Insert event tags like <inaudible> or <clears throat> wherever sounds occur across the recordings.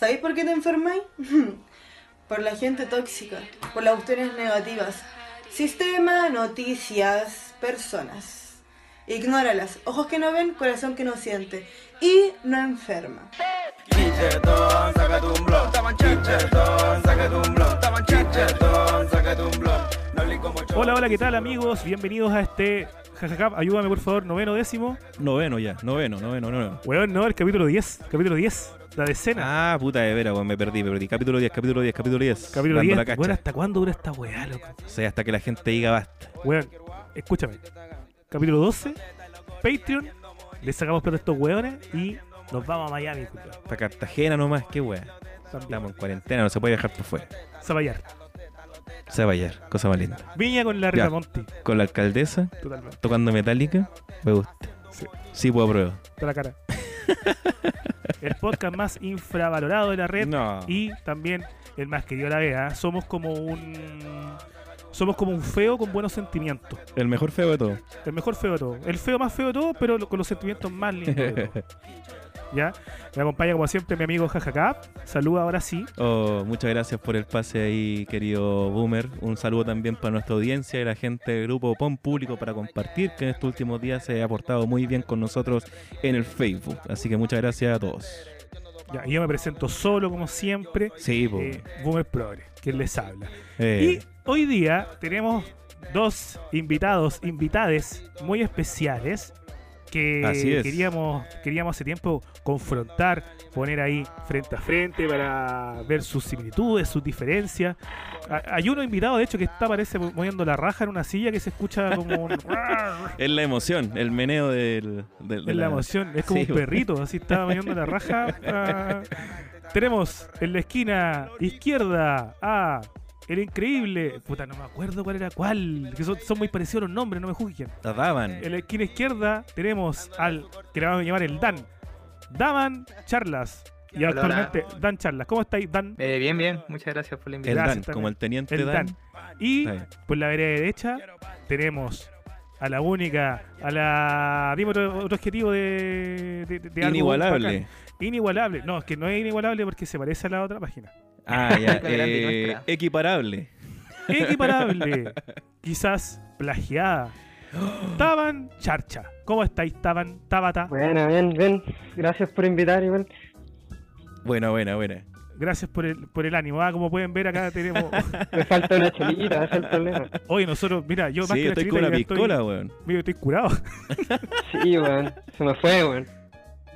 ¿Sabéis por qué te enfermáis? <laughs> por la gente tóxica, por las cuestiones negativas. Sistema, noticias, personas. Ignóralas. Ojos que no ven, corazón que no siente. Y no enferma. Hola, hola, ¿qué tal amigos? Bienvenidos a este. Ayúdame por favor, noveno décimo. Noveno ya, noveno, noveno, noveno. Weón, no, el capítulo 10. Capítulo 10. La decena. Ah, puta de veras, weón, me perdí, me perdí. Capítulo 10, capítulo 10, capítulo 10. capítulo Dando 10. la cacha. Weón, ¿hasta cuándo dura esta weá, loco? O sea, hasta que la gente diga basta. Weón, escúchame. Capítulo 12. Patreon. Le sacamos pero a estos weones y nos vamos a Miami, culiao. Hasta Cartagena nomás, qué weá. Estamos en cuarentena, no se puede dejar por fuera. Zapallar. Ir, cosa más linda. Viña con la Rita. Monti. Con la alcaldesa, Totalmente. tocando metálica, me gusta. Sí. Sí, puedo prueba. De la cara. <laughs> el podcast más infravalorado de la red. No. y también el más querido a la vez. ¿ah? Somos como un somos como un feo con buenos sentimientos. El mejor feo de todo. El mejor feo de todo. El feo más feo de todo, pero con los sentimientos más lindos de todo. <laughs> ¿Ya? Me acompaña como siempre mi amigo Jajacap. Saluda ahora sí. Oh, muchas gracias por el pase ahí, querido Boomer. Un saludo también para nuestra audiencia y la gente del grupo PON Público para compartir, que en estos últimos días se ha portado muy bien con nosotros en el Facebook. Así que muchas gracias a todos. Ya, yo me presento solo como siempre. Sí. Eh, Boomer Progre, quien les habla. Eh, Y hoy día tenemos dos invitados, invitades muy especiales que Así es. queríamos queríamos hace tiempo confrontar, poner ahí frente a frente para ver sus similitudes, sus diferencias. Hay uno invitado, de hecho, que está parece moviendo la raja en una silla que se escucha como un <laughs> es la emoción, el meneo del, del- de es la emoción, es como Sí, un perrito, así está <laughs> moviendo la raja. Ah. Tenemos en la esquina izquierda a el increíble, puta, no me acuerdo cuál era cuál, que son, son muy parecidos los nombres, no me juzguen. La daban. En la esquina izquierda tenemos al que le vamos a llamar el Dan, Daman Charlas. Y Hola, actualmente Dan Charlas. ¿Cómo estáis, Dan? Eh, bien, bien, muchas gracias por la El invitación. Gracias, Dan, como el teniente El Dan. Dan. Y bien. por la vereda derecha tenemos a la única, a la. Dime otro, otro adjetivo de, de, de algo Inigualable. bacán. Inigualable. No, es que no es inigualable porque se parece a la otra página. Ah, ya. <laughs> Eh, nuestra. equiparable. Equiparable. <laughs> Quizás plagiada. Taban Charcha. ¿Cómo estáis, Taban? Tabata. Buena, bien, bien. Gracias por invitar, igual. Buena, buena, buena. Gracias por el, por el ánimo. Ah, como pueden ver, acá tenemos. <laughs> Me falta una chelita, ese es el problema. Hoy nosotros, mira, yo más Sí, que yo la estoy chelita, con una ya estoy- piscola, weón. Mira, estoy curado. Sí, weón. Se me fue, weón.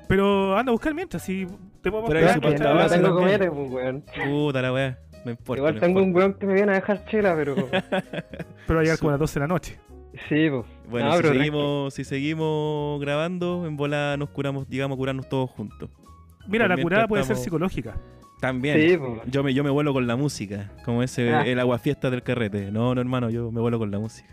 Pero anda a buscar mientras, si te Pero su Gracias, que- pasta no tengo comete, pues, weón. Puta la weá. No importa. Igual tengo un weón que me viene a dejar chela, pero. <laughs> Pero ayer Su- como a las 12 de la noche. Sí, pues. Bueno, No, si, pero seguimos, si seguimos grabando, en bola nos curamos, digamos, curarnos todos juntos. Mira, la curada puede ser psicológica. También. Sí, pues. Yo me, yo me vuelo con la música, como ese Ah. el aguafiesta del carrete. No, no, hermano, yo me vuelo con la música.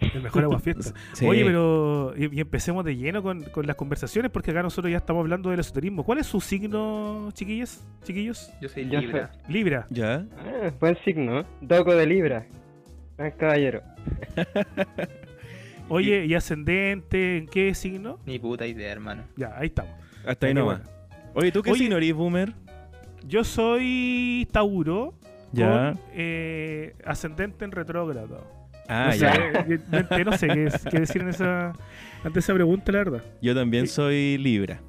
El mejor agua <laughs> fiesta. Sí. Oye, pero. Y, y empecemos de lleno con, con las conversaciones, porque acá nosotros ya estamos hablando del esoterismo. ¿Cuál es su signo, chiquillas? Chiquillos? Yo soy Libra. Libra. ¿Ya? Ah, buen signo, ¿eh? Doco de Libra. Gran caballero. <laughs> Oye, ¿y ascendente? ¿En qué signo? Ni puta idea, hermano. Ya, ahí estamos. Hasta ahí nomás. bueno. Oye, ¿tú qué Oye. signo eres, Boomer? Yo soy Tauro. Ya. Con, eh, ascendente en retrógrado. Ah, no sé, ya. yo- yo no sé qué, es- qué decir en esa, ante esa pregunta, la verdad. Yo también soy Libra.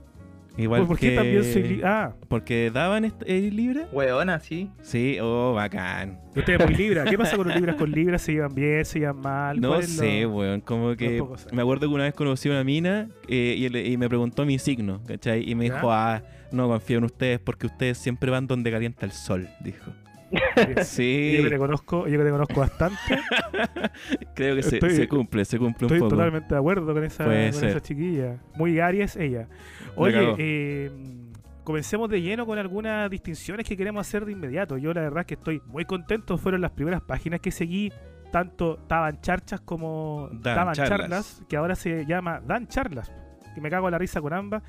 Igual ¿Por que... qué también soy li- Ah, ¿Porque daban Libra? Weona, sí. Sí, oh, bacán. usted es muy Libra. ¿Qué pasa con los Libras con Libras? ¿Se llevan bien? ¿Se llevan mal? No ¿Cuál es sé, lo- weón. Como que me acuerdo que una vez conocí a una mina eh, y, le- y me preguntó mi signo, ¿cachai? Y me ¿Ya? dijo, ah, no confío en ustedes porque ustedes siempre van donde calienta el sol, dijo. <laughs> Sí, Yo que te conozco, yo que te conozco bastante, <laughs> creo que se, Estoy- se cumple, se cumple un estoy poco. totalmente de acuerdo con esa, Puede con ser. esa chiquilla. Muy Aries ella. La Oye, eh, comencemos de lleno con algunas distinciones que queremos hacer de inmediato. Yo la verdad es que estoy muy contento. Fueron las primeras páginas que seguí. Tanto Taban Charchas como Dan Taban Charlas. Charlas, que ahora se llama Dan Charlas. Que me cago a la risa con ambas.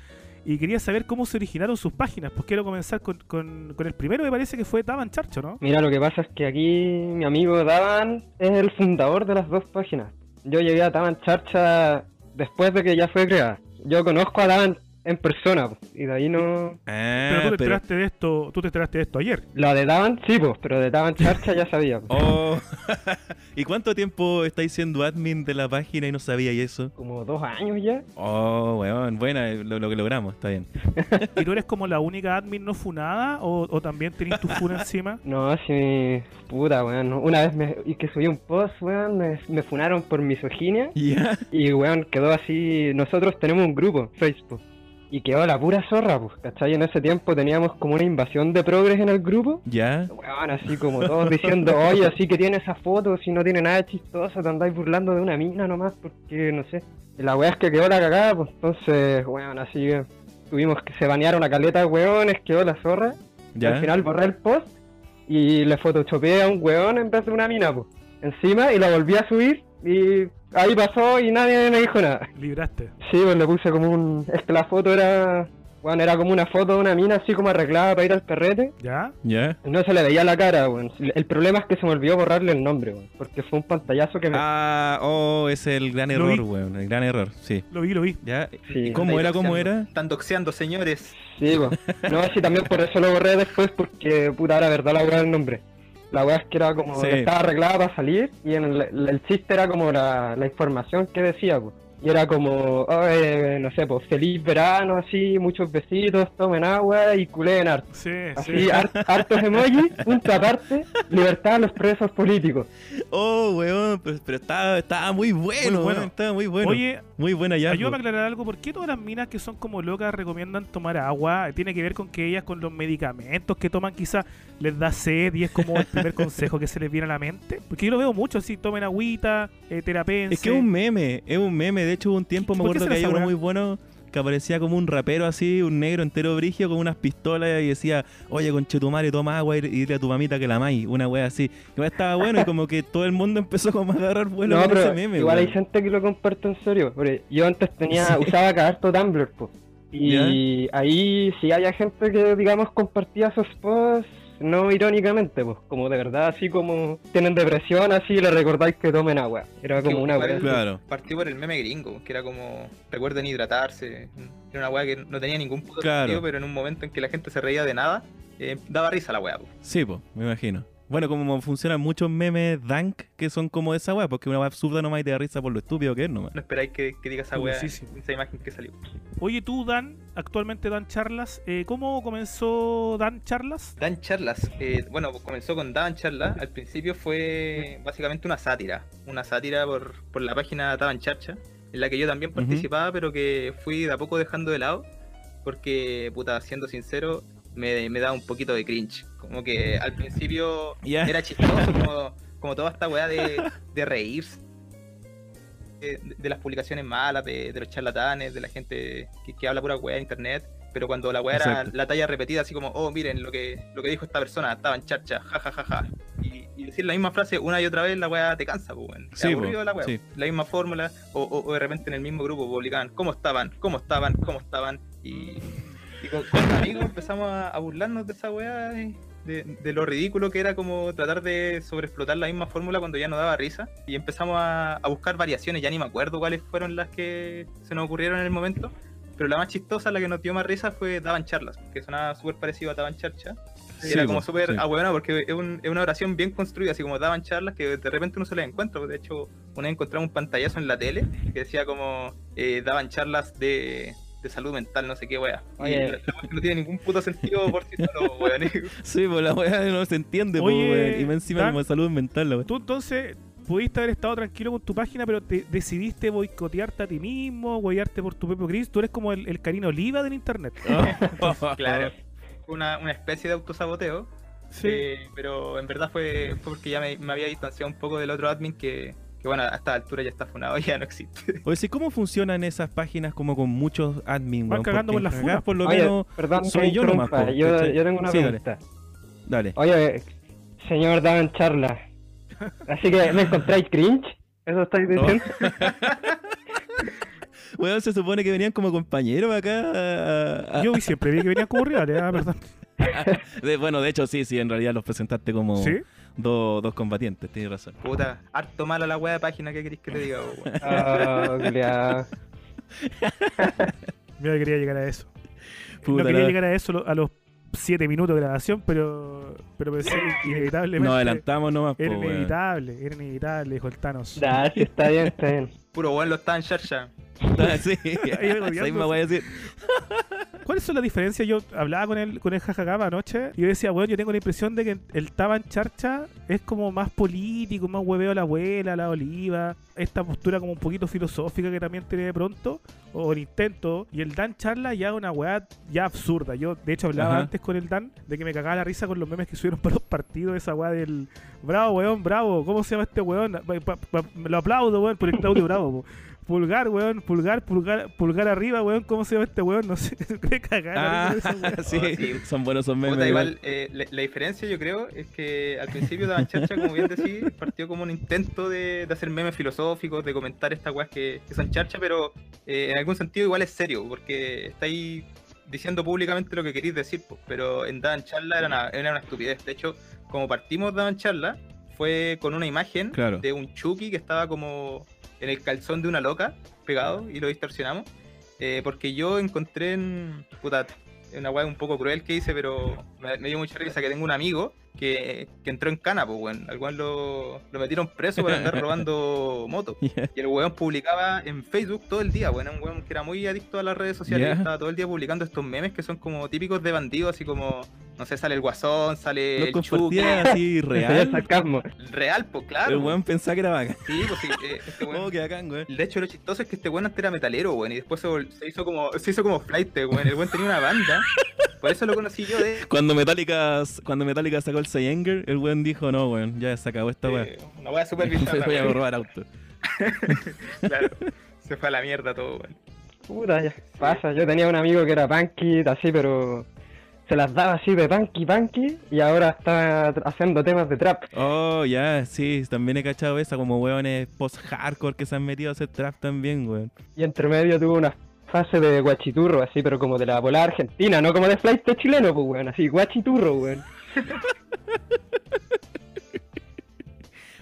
Y quería saber cómo se originaron sus páginas. Pues quiero comenzar con, con- el primero, me parece que fue Taban Charcho, ¿no? Mira, lo que pasa es que aquí mi amigo Davan es el fundador de las dos páginas. Yo llegué a Davan Charcha después de que ya fue creada. Yo conozco a Davan en persona, po, y de ahí no... Ah, Pero tú te pero- enteraste de esto, tú te enteraste de esto ayer. La de Daban, sí, pues, pero de Daban Charcha ya sabía. po. Oh. <laughs> ¿Y cuánto tiempo estáis siendo admin de la página y no sabíais eso? Como dos años ya. Oh, weón, buena, lo, lo que logramos, está bien. <laughs> ¿Y tú eres como la única admin no funada o, o también tenés tu funa encima? <laughs> No, sí, puta, weón. Una vez me, y que subí un post, weón, me, me funaron por misoginia. Y, weón, quedó así. Nosotros tenemos un grupo, Facebook. Y quedó la pura zorra, pues, ¿cachai? En ese tiempo teníamos como una invasión de progres en el grupo. ¿Ya? Weón, así como todos diciendo, oye, así que tiene esa foto, si no tiene nada chistoso, te andáis burlando de una mina nomás, porque no sé. Y la weá es que quedó la cagada, pues entonces, weón, así que tuvimos que se banearon una caleta de weones, quedó la zorra. Y ¿Ya? al final borré el post y le photoshopeé a un weón en vez de una mina, pues. Encima y la volví a subir y ahí pasó y nadie me dijo nada. Libraste. Sí, pues le puse como un... Es que la foto era... Bueno, era como una foto de una mina así como arreglada para ir al perrete. ¿Ya? ¿Ya? No se le veía la cara, weón. El problema es que se me olvidó borrarle el nombre, weón. Porque fue un pantallazo que me... Ah, oh, es el gran Lo error, vi. weón, el gran error, sí. Lo vi, lo vi. ¿Ya? Sí. ¿Cómo era, cómo era? Están doxeando, señores. Sí, pues. No, sí, también por eso lo borré después porque, puta, era verdad la weá del nombre. La weá es que era como... Sí. Estaba arreglada para salir y en el, el chiste era como la, la información que decía, pues. Y era como, oh, eh, no sé, pues, feliz verano, así, muchos besitos, tomen agua y culeen harto. Sí, Así, sí. har- hartos emojis, punto aparte, libertad a los presos políticos. Oh, weón, pero, pero estaba, estaba muy bueno, Muy bueno. weón, estaba muy bueno. Oye, muy buena ya. ayúdame a aclarar algo. ¿Por qué todas las minas que son como locas recomiendan tomar agua? ¿Tiene que ver con que ellas con los medicamentos que toman quizás les da sed y es como el primer <laughs> consejo que se les viene a la mente? Porque yo lo veo mucho así, tomen agüita, eh, terapense. Es que es un meme, es un meme. De hecho, hubo un tiempo me ¿Por qué acuerdo que había uno muy bueno que aparecía como un rapero así, un negro entero brigio con unas pistolas y decía, oye, conchetumare, toma agua y, y dile a tu mamita que la amáis. Una wea así. Que estaba bueno y como que todo el mundo <laughs> empezó como a agarrar vuelo no, con pero ese meme. igual hay gente que lo comparte en serio. Porque yo antes tenía, <laughs> usaba cada harto Tumblr, po. Y ahí sí había gente que, digamos, compartía esos posts, no irónicamente, pues, como de verdad, así como tienen depresión, así le recordáis que tomen agua. Era como una wea. Claro. Partió por el meme gringo, que era como, recuerden hidratarse. Era una weá que no tenía ningún puto Claro. sentido, pero en un momento en que la gente se reía de nada, eh, daba risa la weá. po. Sí, pues, me imagino. Bueno, como funcionan muchos memes dank que son como esa weá, porque una weá absurda nomás y te da risa por lo estúpido que es nomás. No esperáis que, que diga esa weá, esa imagen que salió. Oye, tú, Dan, actualmente Dan Charlas, eh, ¿cómo comenzó Dan Charlas? Dan Charlas, eh, bueno, comenzó con Dan Charlas. Al principio fue básicamente una sátira. Una sátira por, por la página Daban Charcha, en la que yo también participaba, pero que fui de a poco dejando de lado. Porque, puta, siendo sincero, me, me da un poquito de cringe. Como que al principio Ya. era chistoso, como, como toda esta weá de, de reírse. De, de las publicaciones malas, de, de los charlatanes, de la gente que, que habla pura weá en internet. Pero cuando la weá era la talla repetida, así como, oh, miren lo que, lo que dijo esta persona, estaba en charcha, ja, ja, ja, ja. Y, y decir la misma frase una y otra vez, la weá te cansa, pues, Sí, la weá. sí. La misma fórmula, o, o- o de repente en el mismo grupo publicaban, ¿cómo estaban? ¿Cómo estaban? ¿Cómo estaban? Y, y con, con amigos empezamos a, a burlarnos de esa weá, de, de- lo ridículo que era como tratar de sobreexplotar la misma fórmula cuando ya no daba risa. Y empezamos a, a buscar variaciones, ya ni me acuerdo cuáles fueron las que se nos ocurrieron en el momento. Pero la más chistosa, la que nos dio más risa fue Daban Charlas, que sonaba súper parecido a Daban Charcha. Sí, era como súper sí. ahueonado porque es, un- es una oración bien construida, así como daban charlas que de repente uno se las encuentra. De hecho, una vez encontramos un pantallazo en la tele que decía como eh, daban charlas de, de salud mental, no sé qué wea. Oye. la- la wea que no tiene ningún puto sentido por sí solo, <laughs> weón. Sí, pues la weá no se entiende, pues, Oye, weón. Y encima como de salud mental, la weá. Tú entonces pudiste haber estado tranquilo con tu página, pero te decidiste boicotearte a ti mismo, guayarte por tu propio gris. Tú eres como el, el Karina Oliva del internet. <laughs> <laughs> claro. Fue Una, una especie de autosaboteo. Sí. eh, pero en verdad fue, fue porque ya me, me había distanciado un poco del otro admin que, que bueno, a esta altura ya está funado, <laughs> ya no existe. Oye, sí, ¿cómo funcionan esas páginas como con muchos admin, Van cagando con las funas. por lo Oye, menos perdón, soy yo nomás, interrumpa, po, yo, yo tengo una Sí, dale. pregunta. Dale. Oye, señor Dan Charla. Así que me encontráis cringe. ¿Eso estáis diciendo? <laughs> Weón, se supone que venían como compañeros acá. Yo siempre vi que venían como rivales, ah, perdón. <laughs> de- bueno, de hecho, sí, sí, en realidad los presentaste como ¿Sí? Dos, dos combatientes, tienes razón. Puta, harto mala la wea de página, ¿qué querés que te diga, weón? <laughs> Ah. <laughs> Mira, quería llegar a eso. Puta no quería la- llegar a eso a los 7 minutos de grabación, pero, pero pensé que <laughs> inevitablemente. Nos adelantamos nomás, po, Era weón. inevitable, era inevitable, dijo el Thanos. Nah, sí, está bien, está bien. Puro weón lo está en charcha. Sí. <laughs> Ahí misma voy a decir. ¿Cuáles son las diferencias? Yo hablaba con el, con el jajagama anoche y yo decía, bueno, yo tengo la impresión de que el Taban Charcha es como más político, más hueveo a la abuela, a la oliva, esta postura como un poquito filosófica que también tiene de pronto, o el intento, y el Dan Charla ya una weá ya absurda. Yo, de hecho, hablaba Ajá. antes con el Dan de que me cagaba la risa con los memes que subieron para los partidos, esa weá del bravo, weón, bravo, ¿cómo se llama este weón? Pa- lo aplaudo, weón, por el Claudio Bravo, po. Pulgar, weón, pulgar, pulgar, pulgar arriba, weón, ¿cómo se llama este weón? No sé, <laughs> me cagaba Ah, <laughs> sí. Oh, sí. Son buenos, son memes. Puta, igual. igual, eh, la, la diferencia yo creo es que al principio de Charcha, como bien decís, partió como un intento de, de hacer memes filosóficos, de comentar estas weas que, que son charcha, pero eh, en algún sentido igual es serio, porque estáis diciendo públicamente lo que queréis decir, pues, pero en Dan Charla era una, era una estupidez. De hecho, como partimos de Dan Charla, fue con una imagen Claro. de un Chucky que estaba como en el calzón de una loca, pegado, y lo distorsionamos. Eh, porque yo encontré en. Puta, una weá un poco cruel que hice, pero me, me dio mucha risa que tengo un amigo que, que entró en cana, pues, weón. Al weón lo, lo metieron preso por andar <laughs> robando motos. Y el weón publicaba en Facebook todo el día, weón. Un weón que era muy adicto a las redes sociales. Y Estaba todo el día publicando estos memes que son como típicos de bandidos, así como, no sé, sale el guasón, sale Lo el así <laughs> real. sarcasmo. Real, pues claro. El weón pensaba que era bacán. Sí, pues sí. eh, este weón- Oh, qué bacán, weón. de hecho, lo chistoso es que este weón antes era metalero, weón, y después se, vol- se hizo como se hizo como flight, weón. El weón tenía una banda. Por eso lo conocí yo de, Cuando Metallica, cuando Metallica sacó el Sayenger, el weón dijo, no, weón, ya se acabó esta weá. una weá super <laughs> bizarra. voy a weón. robar auto. <laughs> Claro. Se fue a la mierda todo, weón. Puta, ya pasa. Yo tenía un amigo que era punky, así, pero se las daba así de punky, punky, y ahora está haciendo temas de trap. Oh, ya, sí, también he cachado esa, como weones post-hardcore que se han metido a hacer trap también, weón. Y entre medio tuvo una fase de guachiturro, así, pero como de la bola argentina, no como de flight chileno, pues, weón, así, guachiturro, weón. <laughs>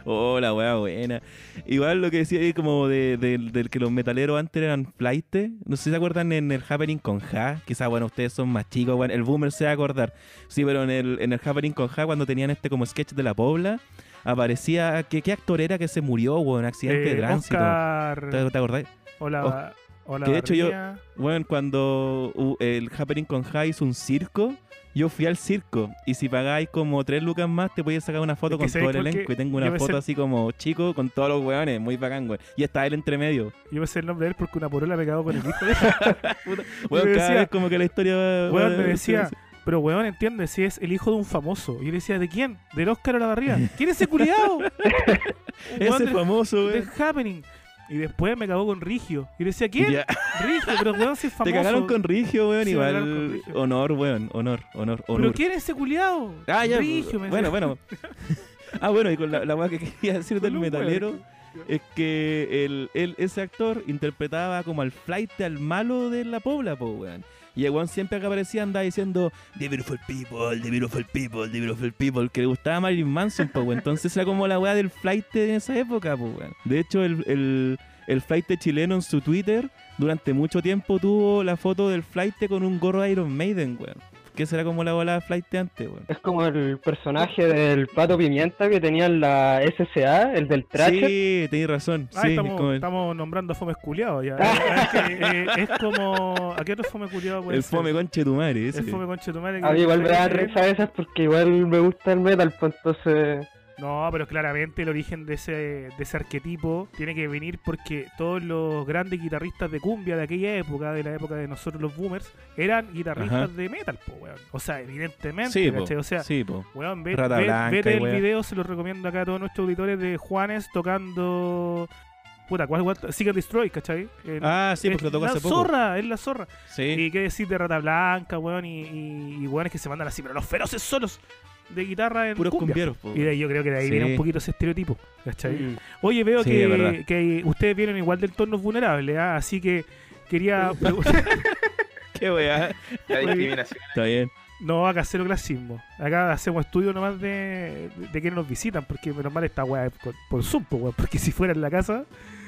Oh, la weá buena. Igual lo que decía ahí como de, de- del que los metaleros antes eran flight. No sé si se acuerdan en el Happening con Ja. Quizás, bueno, ustedes son más chicos, weón. El boomer se va a acordar. Sí, pero en el, en el Happening con Ja, cuando tenían este como sketch de la Pobla, aparecía. ¿Qué, qué actor era que se murió, weón? Accidente de Eh, tránsito. Oscar, ¿Te, te acordás? hola, hola. que de hecho yo-. Bueno, cuando el Happening con Ja hizo un circo, yo fui al circo. Y si pagáis como tres lucas más, te podías sacar una foto Es que con ¿sabes todo el elenco. Y tengo una foto así como chico con todos los weones. Muy bacán, weón. Y está él entre medio. Yo me sé el nombre de él porque una porola me cagó con el hijo de <laughs> Weón, cada decía- vez como que la historia va- Weón, va- me decía, pero weón, entiende, si es el hijo de un famoso. Y yo le decía, ¿de quién? ¿Del Oscar Olavarría? ¿Quién es ese culiado? <laughs> Ese famoso, del weón. Happening. Y después me cagó con Rigio. Y le decía, ¿quién? Ya. Rigio, pero weón, si es <laughs> Te famoso. cagaron con Rigio, weón. Sí, Igual. Rigio. Honor, weón. Honor, honor, ¿Pero honor. quién es ese culiado? Ah, ya. Rigio, me bueno, bueno. <laughs> Ah, bueno, y con la, la weá que quería decir del weón. metalero es que el, el- ese actor interpretaba como al flight al malo de la pobla, po, weón. Y el weón siempre que aparecía andaba diciendo The Beautiful People, The Beautiful People, The Beautiful People, que le gustaba Marilyn Manson, po, weón. Entonces era como la weá del flight en esa época, po, weón. De hecho, el, el, el flight chileno en su Twitter durante mucho tiempo tuvo la foto del flight con un gorro de Iron Maiden, weón. Que será como la bola de flight antes, weón. Es como el personaje del Pato Pimienta que tenía en la SSA, el del Thrasher. Sí, tenéis razón. Ah, sí, estamos, como el, estamos nombrando a Fome Culiado ya. <laughs> es, que, eh, es como. ¿A qué otro Fome Culiado puede el ser? fome conche tu madre, ese. El Fome Conche tu madre. que- A mí igual me da risa esas porque igual me gusta el metal, pues entonces... No, pero claramente el origen de ese, de ese arquetipo tiene que venir porque todos los grandes guitarristas de cumbia de aquella época, de la época de nosotros los boomers, eran guitarristas Ajá. de metal, po, weón. O sea, evidentemente, Sí. O sea, sí, weón, ve, Rata ve- Blanca vete el video, se lo recomiendo acá a todos nuestros auditores de Juanes tocando... Puta, ¿cuál, cuál? Seek and Destroy, ¿cachai? El- Ah, sí, es porque lo tocó la hace poco. zorra, es la zorra. Sí. Y qué decir de Rata Blanca, weón, y, y, y weones que se mandan así, pero los feroces solos de guitarra en Puros cumbia. cumbieros, po. Y de ahí yo creo que de ahí Sí. viene un poquito ese estereotipo, ¿cachai? mm, Oye, veo Sí, es verdad. que, que ustedes vienen igual del entornos vulnerables, ¿ah? así que quería <laughs> preguntar... <laughs> Qué weá. La discriminación. Está bien. no, acá cero clasismo. Acá hacemos estudio nomás de, de quienes nos visitan, porque menos mal esta weá es por, por Zoom, po, weón, porque si fuera en la casa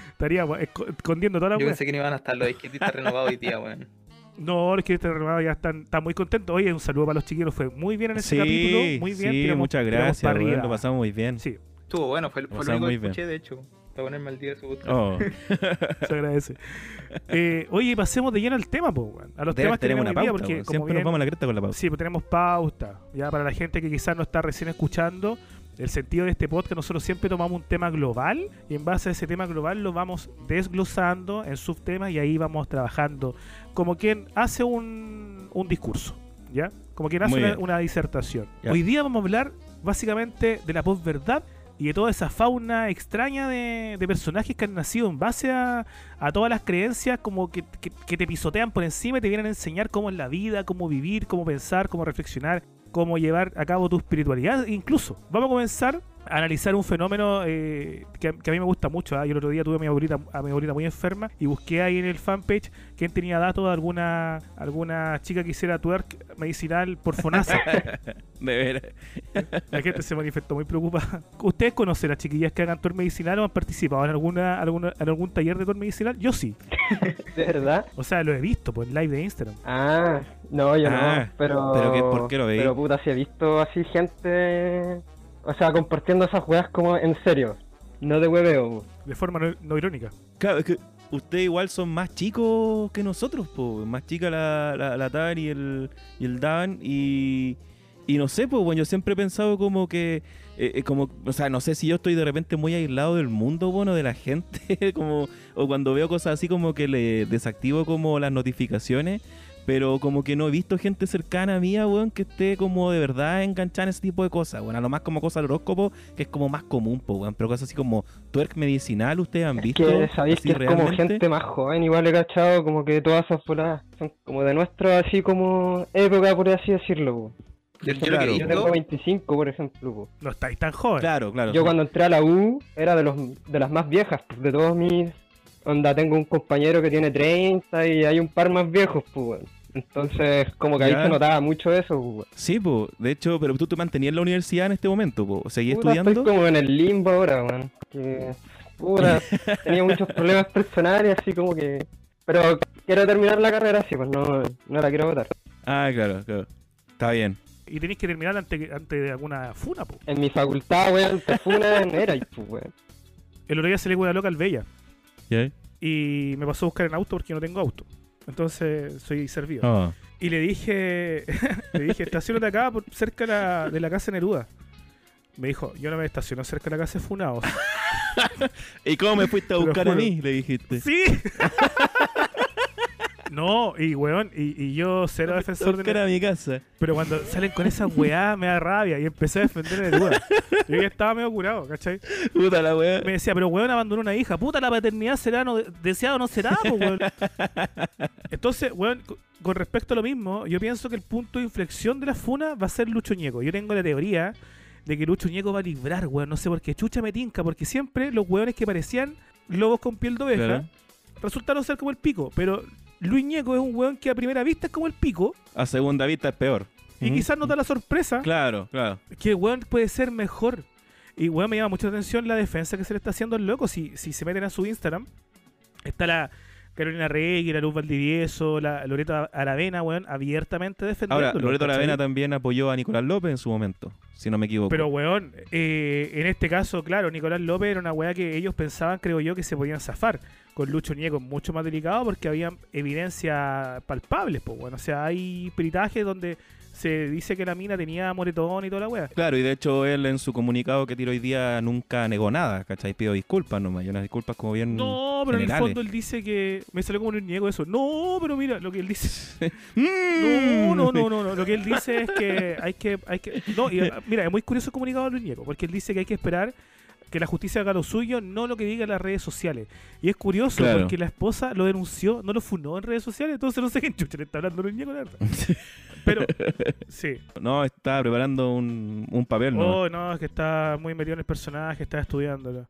estaría weón, esco- escondiendo toda la Yo weá. pensé que no iban a estar los izquierdistas renovados hoy día, weón. No, es que este renovado ya están, están muy contentos. Oye, un saludo para los chiquillos. Fue muy bien en ese Sí, capítulo. Muy bien. sí, tiramos- muchas gracias, arriba. lo pasamos muy bien. Sí, Estuvo bueno, fue, fue lo único muy que bien. escuché, de hecho. Para ponerme al día de su gusto. Oh, <laughs> se agradece. Eh, oye, pasemos de lleno al tema, po. A los de- temas que tenemos una día, pauta, porque como siempre bien- nos vamos a la cresta con la pauta. Sí, pues tenemos pauta. Ya para la gente que quizás no está recién escuchando, el sentido de este podcast, nosotros siempre tomamos un tema global y en base a ese tema global lo vamos desglosando en subtemas y ahí vamos trabajando como quien hace un, un discurso, ¿ya? Como quien hace una, disertación. Ya. Hoy día vamos a hablar básicamente de la posverdad y de toda esa fauna extraña de, de personajes que han nacido en base a, a todas las creencias como que, que- que te pisotean por encima y te vienen a enseñar cómo es la vida, cómo vivir, cómo pensar, cómo reflexionar, cómo llevar a cabo tu espiritualidad. Incluso, vamos a comenzar analizar un fenómeno eh, que, a- que a mí me gusta mucho. ¿ah? Yo el otro día tuve a mi abuelita, a mi abuelita muy enferma y busqué ahí en el fanpage quién tenía datos de alguna, alguna chica que hiciera twerk medicinal por FONASA. <laughs> De veras. La gente se manifestó muy preocupada. ¿Ustedes conocen a chiquillas que hagan tour medicinal o han participado en alguna, alguna en algún taller de tour medicinal? Yo sí. <laughs> ¿De verdad? O sea, lo he visto pues, en live de Instagram. Ah, no, yo Ah, no. Pero, ¿pero qué- por qué lo veis? Pero puta, si he visto así gente. O sea, compartiendo esas weas como en serio. No de hueveo. De forma no, no irónica. Claro, es que ustedes igual son más chicos que nosotros, po. más chica la, la, la Tar y el, y el Dan y, y no sé, pues bueno, yo siempre he pensado como que, eh, eh, como, o sea, no sé si yo estoy de repente muy aislado del mundo, bueno, de la gente, <laughs> como, o cuando veo cosas así como que le desactivo como las notificaciones, pero como que no he visto gente cercana a mí, weón, que esté como de verdad enganchada en ese tipo de cosas, bueno, a lo más como cosas del horóscopo, que es como más común, po, weón, pero cosas así como twerk medicinal, ¿ustedes han Es visto? que sabéis que es como gente más joven, igual he cachado, como que todas esas bolas son como de nuestra así como época, por así decirlo. po. Yo, Claro. tengo 25, por ejemplo. po. No estáis tan joven. Claro, claro. Yo cuando entré a la U era de los de las más viejas, pues, de todos mis... Onda, tengo un compañero que tiene 30 y hay un par más viejos, pues, weón. Entonces, como que ahí se notaba mucho eso, pues, weón. Sí, pues, de hecho, pero tú te mantenías en la universidad en este momento, pues, ¿seguías Puta, estudiando? Estoy como en el limbo ahora. Que, puta, <laughs> tenía muchos problemas personales, así como que... Pero quiero terminar la carrera, sí, pues no, no la quiero votar. Ah, claro, claro. Está bien. Y tenéis que terminar antes, de alguna funa, po. En mi facultad, weón, te funa en era, pues, weón. El otro día se le una loca al Bella. ¿Ya? Y me pasó a buscar en auto porque no tengo auto. Entonces soy servido. Ah. Y le dije, <laughs> le dije, estacionate acá por- cerca de la, de la casa Neruda. Me dijo, yo no me estaciono cerca de la casa de Funados. <laughs> ¿Y cómo me fuiste a buscar a mí? Le dijiste. ¡Sí! <laughs> no, y weón, y, y yo cero defensor de buscar a mi casa. Pero cuando salen con esa weá me da rabia y empecé a defender a Neruda. Yo ya estaba medio curado, ¿cachai? Puta la weá. Me decía, pero weón abandonó una hija. Puta, la paternidad será no, deseada o no será, po, weón. <laughs> Entonces, weón, co- con respecto a lo mismo, yo pienso que el punto de inflexión de la funa va a ser Lucho Ñeco. Yo tengo la teoría de que Lucho Ñeco va a librar, weón. No sé por qué. Chucha me tinca, porque siempre los weones que parecían lobos con piel de oveja Claro. resultaron ser como el pico. Pero Luis Ñeco es un weón que a primera vista es como el pico A segunda vista es peor. y quizás nos da la sorpresa Claro, claro. que el weón puede ser mejor. Y weón me llama mucha atención la defensa que se le está haciendo al loco. Si, si se meten a su Instagram, está la Carolina Regui, la Luz Valdivieso, la Loreto Aravena, weón, abiertamente defendiendo. Ahora, Loreto Aravena también apoyó a Nicolás López en su momento, si no me equivoco. Pero weón, eh, en este caso, claro, Nicolás López era una weá que ellos pensaban, creo yo, que se podían zafar. Con Lucho Ñeco mucho más delicado porque había evidencias palpables, pues bueno. O sea, hay peritajes donde se dice que la mina tenía moretón y toda la weá. Claro, y de hecho él en su comunicado que tiró hoy día nunca negó nada, ¿cachai? Pido disculpas nomás, y unas disculpas como bien No, pero en el fondo él dice que. Me salió como un niego eso. No, pero mira, lo que él dice. <laughs> Mm. No, no, no, no, no. Lo que él dice es que hay que. Hay que no, y, mira, es muy curioso el comunicado de Luis Ñeco, porque él dice que hay que esperar que la justicia haga lo suyo, no lo que digan las redes sociales. Y es curioso Claro. porque la esposa lo denunció, no lo funó en redes sociales, entonces no sé qué chucha le está hablando Luis Ñeco, la verdad. <laughs> Pero, <laughs> sí. No, está preparando un, un papel, ¿no? Oh, no, es que está muy metido en el personaje, está estudiándolo.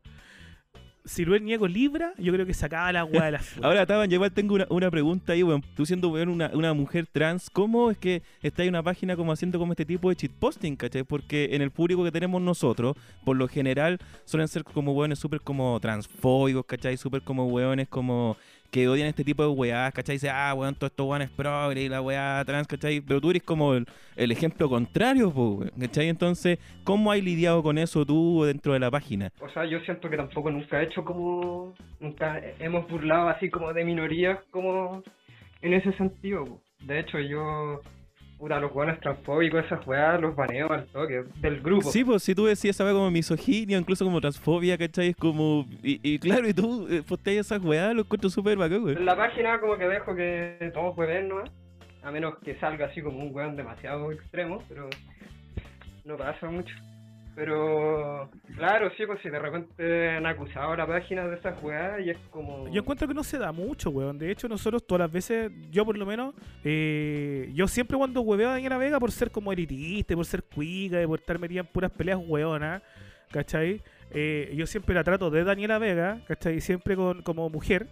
Si Luis Ñeco libra, yo creo que sacaba la agua de la. <laughs> Ahora, Taban, yo igual tengo una, una pregunta ahí, weón. Tú siendo weón, una, una mujer trans, ¿cómo es que está en una página como haciendo como este tipo de cheatposting, cachai? Porque en el público que tenemos nosotros, por lo general, suelen ser como weones súper como transfóbicos, cachai? Súper como weones como que odian este tipo de weás, ¿cachai? Dice, ah, weón, todo esto weón es progre y la weá trans, ¿cachai? Pero tú eres como el, ejemplo contrario, po, ¿cachai? Entonces, ¿cómo has lidiado con eso tú dentro de la página? O sea, yo siento que tampoco nunca he hecho como. Nunca hemos burlado así como de minorías, como en ese sentido. po. De hecho, yo. Puta, los buenos transfóbicos, esas weas, los baneo al toque del grupo. Sí, pues si tú decías esa como misoginia, incluso como transfobia, ¿cachai? Es como. Y, y claro, y tú eh, posteas esas weas, lo encuentro súper bacán, weón. En la página como que dejo que todos jueguen nomás. A menos que salga así como un weón demasiado extremo, pero no pasa mucho. Pero claro, sí, pues si de repente han acusado la página de esas weas y es como... Yo encuentro que no se da mucho, weón. De hecho, nosotros todas las veces, yo por lo menos, eh, yo siempre cuando hueveo a Daniela Vega por ser como elitista, por ser cuica, por estar metida en puras peleas hueonas, ¿cachai? Eh, yo siempre la trato de Daniela Vega, ¿cachai? Siempre con, como mujer.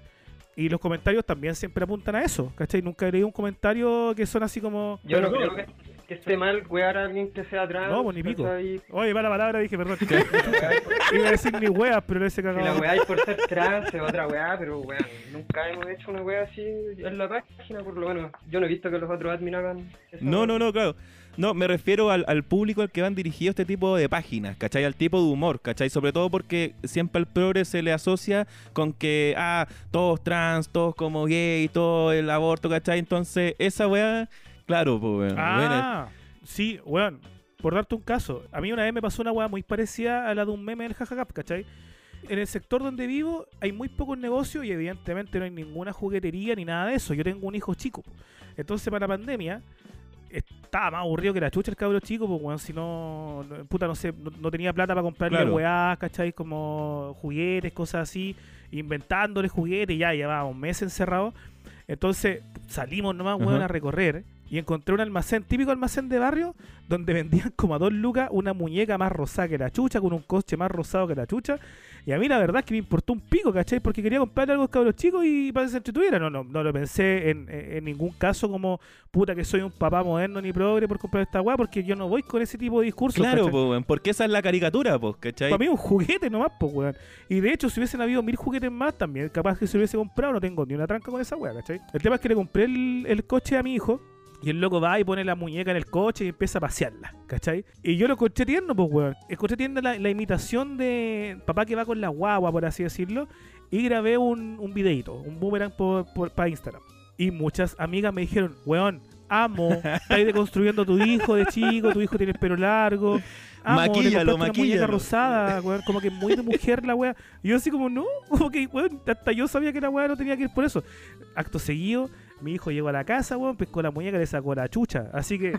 Y los comentarios también siempre apuntan a eso, ¿cachai? Nunca he leído un comentario que son así como... Yo no creo que, que esté mal wear a alguien que sea trans. No, pues ni pico. Oye, mala palabra, dije, perdón. Si la <laughs> Iba a decir ni weas, pero ese cagado. weá es por ser trans es otra weá, pero weón, nunca hemos hecho una weá así en la página, por lo menos. Yo no he visto que los otros admin hagan No, no, no, claro. No, me refiero al, al público al que van dirigidos este tipo de páginas, ¿cachai? Al tipo de humor, ¿cachai? Sobre todo porque siempre al progre se le asocia con que, ah, todos trans, todos como gay, todo el aborto, ¿cachai? Entonces, esa weá, claro, pues, weón. bueno, Ah, sí, weón. Por darte un caso, a mí una vez me pasó una weá muy parecida a la de un meme del jajacap, ¿cachai? En el sector donde vivo hay muy pocos negocios y evidentemente no hay ninguna juguetería ni nada de eso. Yo tengo un hijo chico. Entonces para la pandemia estaba más aburrido que la chucha el cabro chico, pues weón, si no, no- puta, no sé, no, no tenía plata para comprarle Claro. weá, ¿cachai? Como juguetes, cosas así, inventándole juguetes, ya llevaba un mes encerrado. Entonces salimos nomás, weón, Ajá. a recorrer y encontré un almacén, típico almacén de barrio, donde vendían como a dos lucas una muñeca más rosada que la chucha, con un coche más rosado que la chucha. Y a mí la verdad es que me importó un pico, ¿cachai? Porque quería comprarle algo a los cabros chicos y para que se entretuviera. No, no, no lo pensé en, en- ningún caso como, puta, que soy un papá moderno ni progre por comprar esta weá, porque yo no voy con ese tipo de discursos. claro, pues, weón, porque esa es la caricatura, pues, ¿cachai? Para mí un juguete nomás, pues, weón. Y de hecho, si hubiesen habido mil juguetes más, también capaz que se hubiese comprado, no tengo ni una tranca con esa weá, ¿cachai? El tema es que le compré el, el coche a mi hijo. Y el loco va y pone la muñeca en el coche y empieza a pasearla, ¿cachai? Y yo lo encontré tierno, pues, weón. Encontré tierna la, la imitación de papá que va con la guagua, por así decirlo. Y grabé un, un videito, un boomerang por, por- para Instagram. Y muchas amigas me dijeron, weón, amo, <laughs> estás deconstruyendo a tu hijo de chico, tu hijo tiene el pelo largo. Amo, Maquíllalo, una muñeca maquíllalo. rosada, weón, como que muy de mujer la weá. Y yo así como, no, <laughs> como que, weón, hasta yo sabía que la weá no tenía que ir por eso. Acto seguido, mi hijo llegó a la casa, weón, pescó la muñeca y le sacó la chucha. Así que...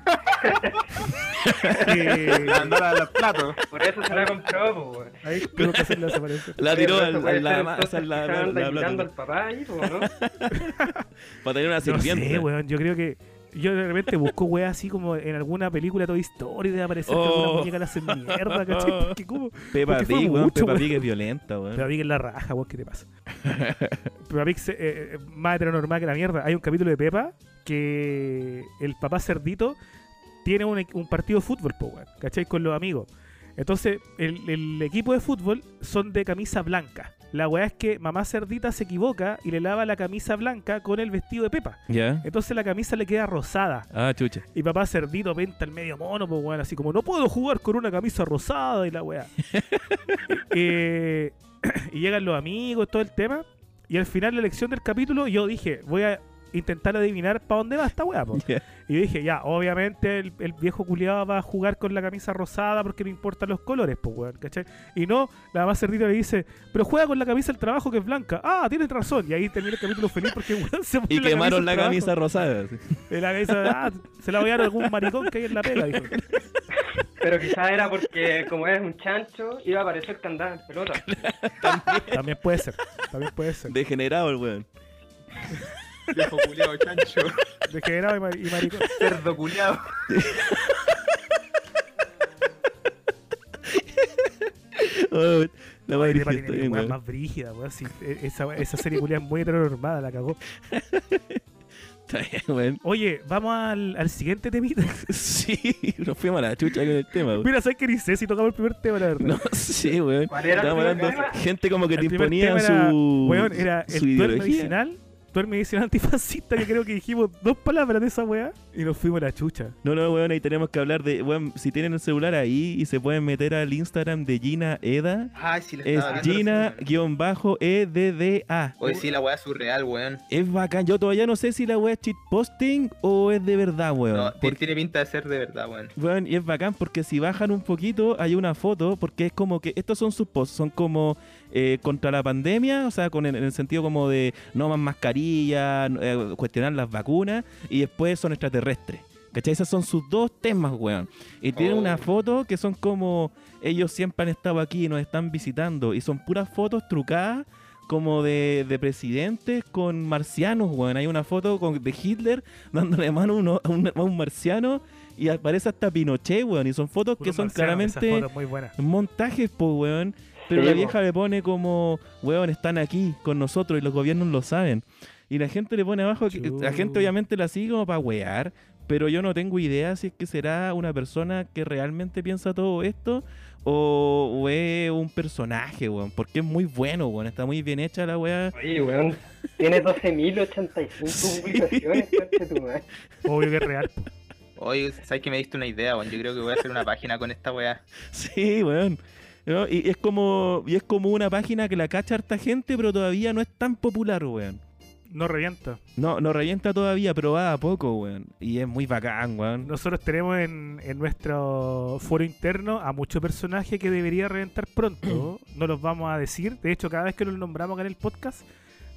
eh, Andar a los platos. Por eso se la compró, pues weón. ahí tuvo que hacerla desaparecer. La tiró al, al- la la, la, la al papá ahí, ¿no? <laughs> para tener una No sirvienta. sé, weón, yo creo que... Yo de repente busco weá así como en alguna película Toy Story de aparecer que Oh. alguna muñeca la hacen mierda, ¿cachai? Porque como... Peppa Pig, weón, Peppa. Pig es violenta, weón. Pero Pig es la raja, weón, ¿qué te pasa? <laughs> Pero Pig se- eh, eh, más heteronormal que la mierda. Hay un capítulo de Pepa que el papá cerdito tiene un, un partido de fútbol, po, weón, ¿cachai? Con los amigos. Entonces, el, el equipo de fútbol son de camisa blanca. La weá es que mamá cerdita se equivoca y le lava la camisa blanca con el vestido de Pepa. ¿Ya? Entonces la camisa le queda rosada. Ah, chucha. Y papá cerdito penta el medio mono, pues weón, así como no puedo jugar con una camisa rosada y la weá. <laughs> Eh, <clears throat> y llegan los amigos, todo el tema. Y al final de la elección del capítulo, yo dije, voy a intentar adivinar para dónde va esta weá. Ya. Y yo dije, ya, obviamente el, el viejo culiado va a jugar con la camisa rosada porque no importan los colores, pues weón, ¿cachai? Y no, la mamá cerdito le dice, pero juega con la camisa del trabajo que es blanca. Ah, tienes razón. Y ahí termina el capítulo feliz porque weón se Y quemaron la del trabajo. camisa rosada. sí. La camisa, ah, se la voy a dar a algún maricón que hay en la pega, dijo. Pero quizás era porque, como es un chancho, iba a parecer que andaba en pelota. También puede ser, también puede ser. Degenerado el weón. Viejo culiado chancho. Degenerado y, mar- y maricón. Cerdo culiado. <laughs> Oh, la madre weá weón. más brígida, weón. sí, e- esa, esa serie culiada es muy heteronormada, la cagó. Está bien, weón. Oye, vamos al, al siguiente temita. <laughs> Sí, nos fuimos a la chucha con el tema, weón. Mira, ¿sabes que ni sé si tocamos el primer tema, la verdad? No sé, weón. ¿Cuál era el Estábamos hablando tema? gente como que te el primer imponía su, weón, era su el ideología. medicinal actuar medicina <laughs> antifascista, que creo que dijimos dos palabras de esa weá y nos fuimos a la chucha. No, no, weón, ahí tenemos que hablar de, weón, si tienen el celular ahí y se pueden meter al Instagram de Gina Eda, Ay, sí, le es. Gina-EDDA. Hoy sí, la weá es surreal, weón. Es bacán, yo todavía no sé si la weá es cheat posting o es de verdad, weón. No, Porque- tiene pinta de ser de verdad, weón. Weón, y es bacán porque si bajan un poquito hay una foto, porque es como que estos son sus posts, son como eh, contra la pandemia, o sea, con en, el sentido como de no más mascarilla, eh, cuestionar las vacunas, y después son extraterrestres. ¿Cachai? Esos son sus dos temas, weón. Y tienen Oh. una foto que son como ellos siempre han estado aquí y nos están visitando, y son puras fotos trucadas como de, de presidentes con marcianos, weón. Hay una foto con, de Hitler dándole mano a, uno- a un, a un marciano y aparece hasta Pinochet, weón. Y son fotos que son marciano, claramente foto es muy montajes, pues, weón. Pero Sí, la po. vieja le pone como, weón, están aquí con nosotros y los gobiernos lo saben. Y la gente le pone abajo, que, la gente obviamente la sigue como para wear, pero yo no tengo idea si es que será una persona que realmente piensa todo esto o, o es un personaje, weón. Porque es muy bueno, weón. Está muy bien hecha la weá. Oye, weón, tiene 12.085 <laughs> publicaciones, conche tu madre. Obvio que es real. Oye, ¿sabes que me diste una idea, weón? Yo creo que voy a hacer una página con esta weá. <laughs> Sí, weón. ¿No? Y es como y es como una página que la cacha harta gente, pero todavía no es tan popular, weón. No revienta. No, no revienta todavía, pero va a poco, weón. Y es muy bacán, weón. Nosotros tenemos en, en nuestro foro interno a muchos personajes que debería reventar pronto. <clears throat> no los vamos a decir. De hecho, cada vez que los nombramos acá en el podcast,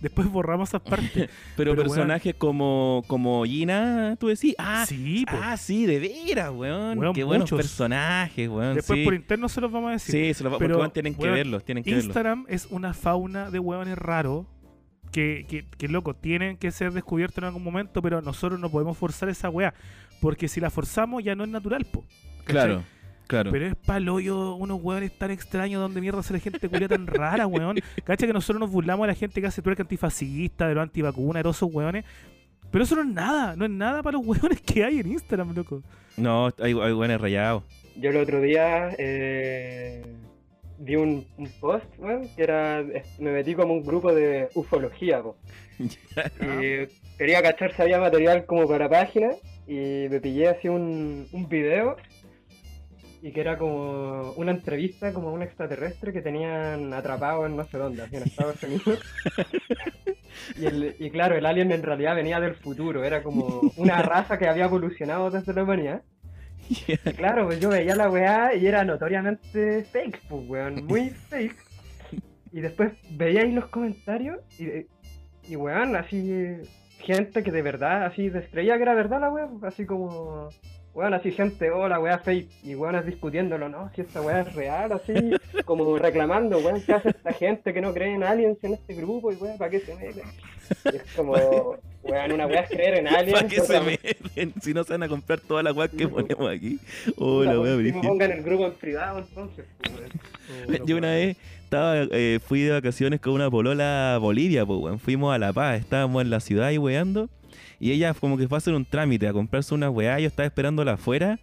después borramos esas partes. <laughs> Pero, pero, personajes como, como Gina, tú decís, ah, sí, ah, sí, de veras, weón. Weón, Qué buenos muchos. personajes, weón. después sí. por interno se los vamos a decir. Sí, se lo va Pero, porque tienen que verlos, tienen que verlos. Instagram es una fauna de hueones raros que, que, que, loco, tienen que ser descubiertos en algún momento, pero nosotros no podemos forzar esa wea. Porque si la forzamos ya no es natural, po. ¿cachai? Claro, claro. Pero es paloyo unos hueones tan extraños donde mierda sale gente culia tan rara, weón. Cacha que nosotros nos burlamos de la gente que hace tuerca antifascista, de los antivacunas, de todos esos hueones. Pero eso no es nada, no es nada para los hueones que hay en Instagram, loco. No, hay, hay buenos rayados. Yo el otro día eh, vi un, un post, weón, que era, me metí como un grupo de ufología, po. <laughs> Y quería cachar si había material como para página y me pillé así un, un video y que era como una entrevista como a un extraterrestre que tenían atrapado en no sé dónde, en Estados <laughs> Unidos. Y, el- y claro, el alien en realidad venía del futuro, era como una <laughs> raza que había evolucionado desde la humanidad. Y claro, pues yo veía la weá y era notoriamente fake, pues weón, muy <laughs> fake. Y después veía ahí los comentarios y, y weón, así, gente que de verdad, así, creía que era verdad la weá, así como, weón, así gente, oh, la weá fake, y weones discutiéndolo, no, si esta weá es real, así, <laughs> como reclamando, weón, ¿qué hace esta gente que no cree en aliens en este grupo y weón, para qué se meten? Y es como, weón, una weá es creer en <laughs> aliens. ¿Para qué se meten? Si no se van a comprar todas las weas que ponemos aquí. Oh, la último, brígida. pongan el grupo en privado entonces. pues, weón. <laughs> Yo una vez estaba, eh, fui de vacaciones con una polola a Bolivia, pues, weón. Fuimos a La Paz, estábamos en la ciudad ahí weando. Y ella como que fue a hacer un trámite, a comprarse una weá. Yo estaba esperándola afuera.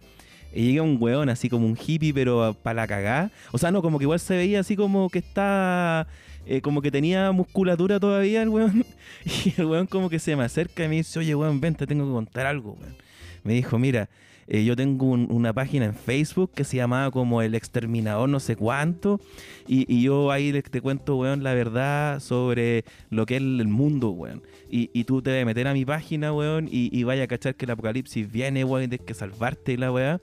Y llega un weón así como un hippie, pero para la cagá. O sea, no, como que igual se veía así como que está. eh, como que tenía musculatura todavía el weón. <laughs> Y el weón como que se me acerca y me dice, oye weón, ven, te tengo que contar algo, weón. Me dijo, mira, eh, yo tengo un- una página en Facebook que se llamaba como El Exterminador no sé cuánto. Y, yo ahí te cuento, weón, la verdad sobre lo que es el mundo, weón. Y, tú te vas a meter a mi página, weón, y, vaya a cachar que el apocalipsis viene, weón, y tienes que salvarte la weá.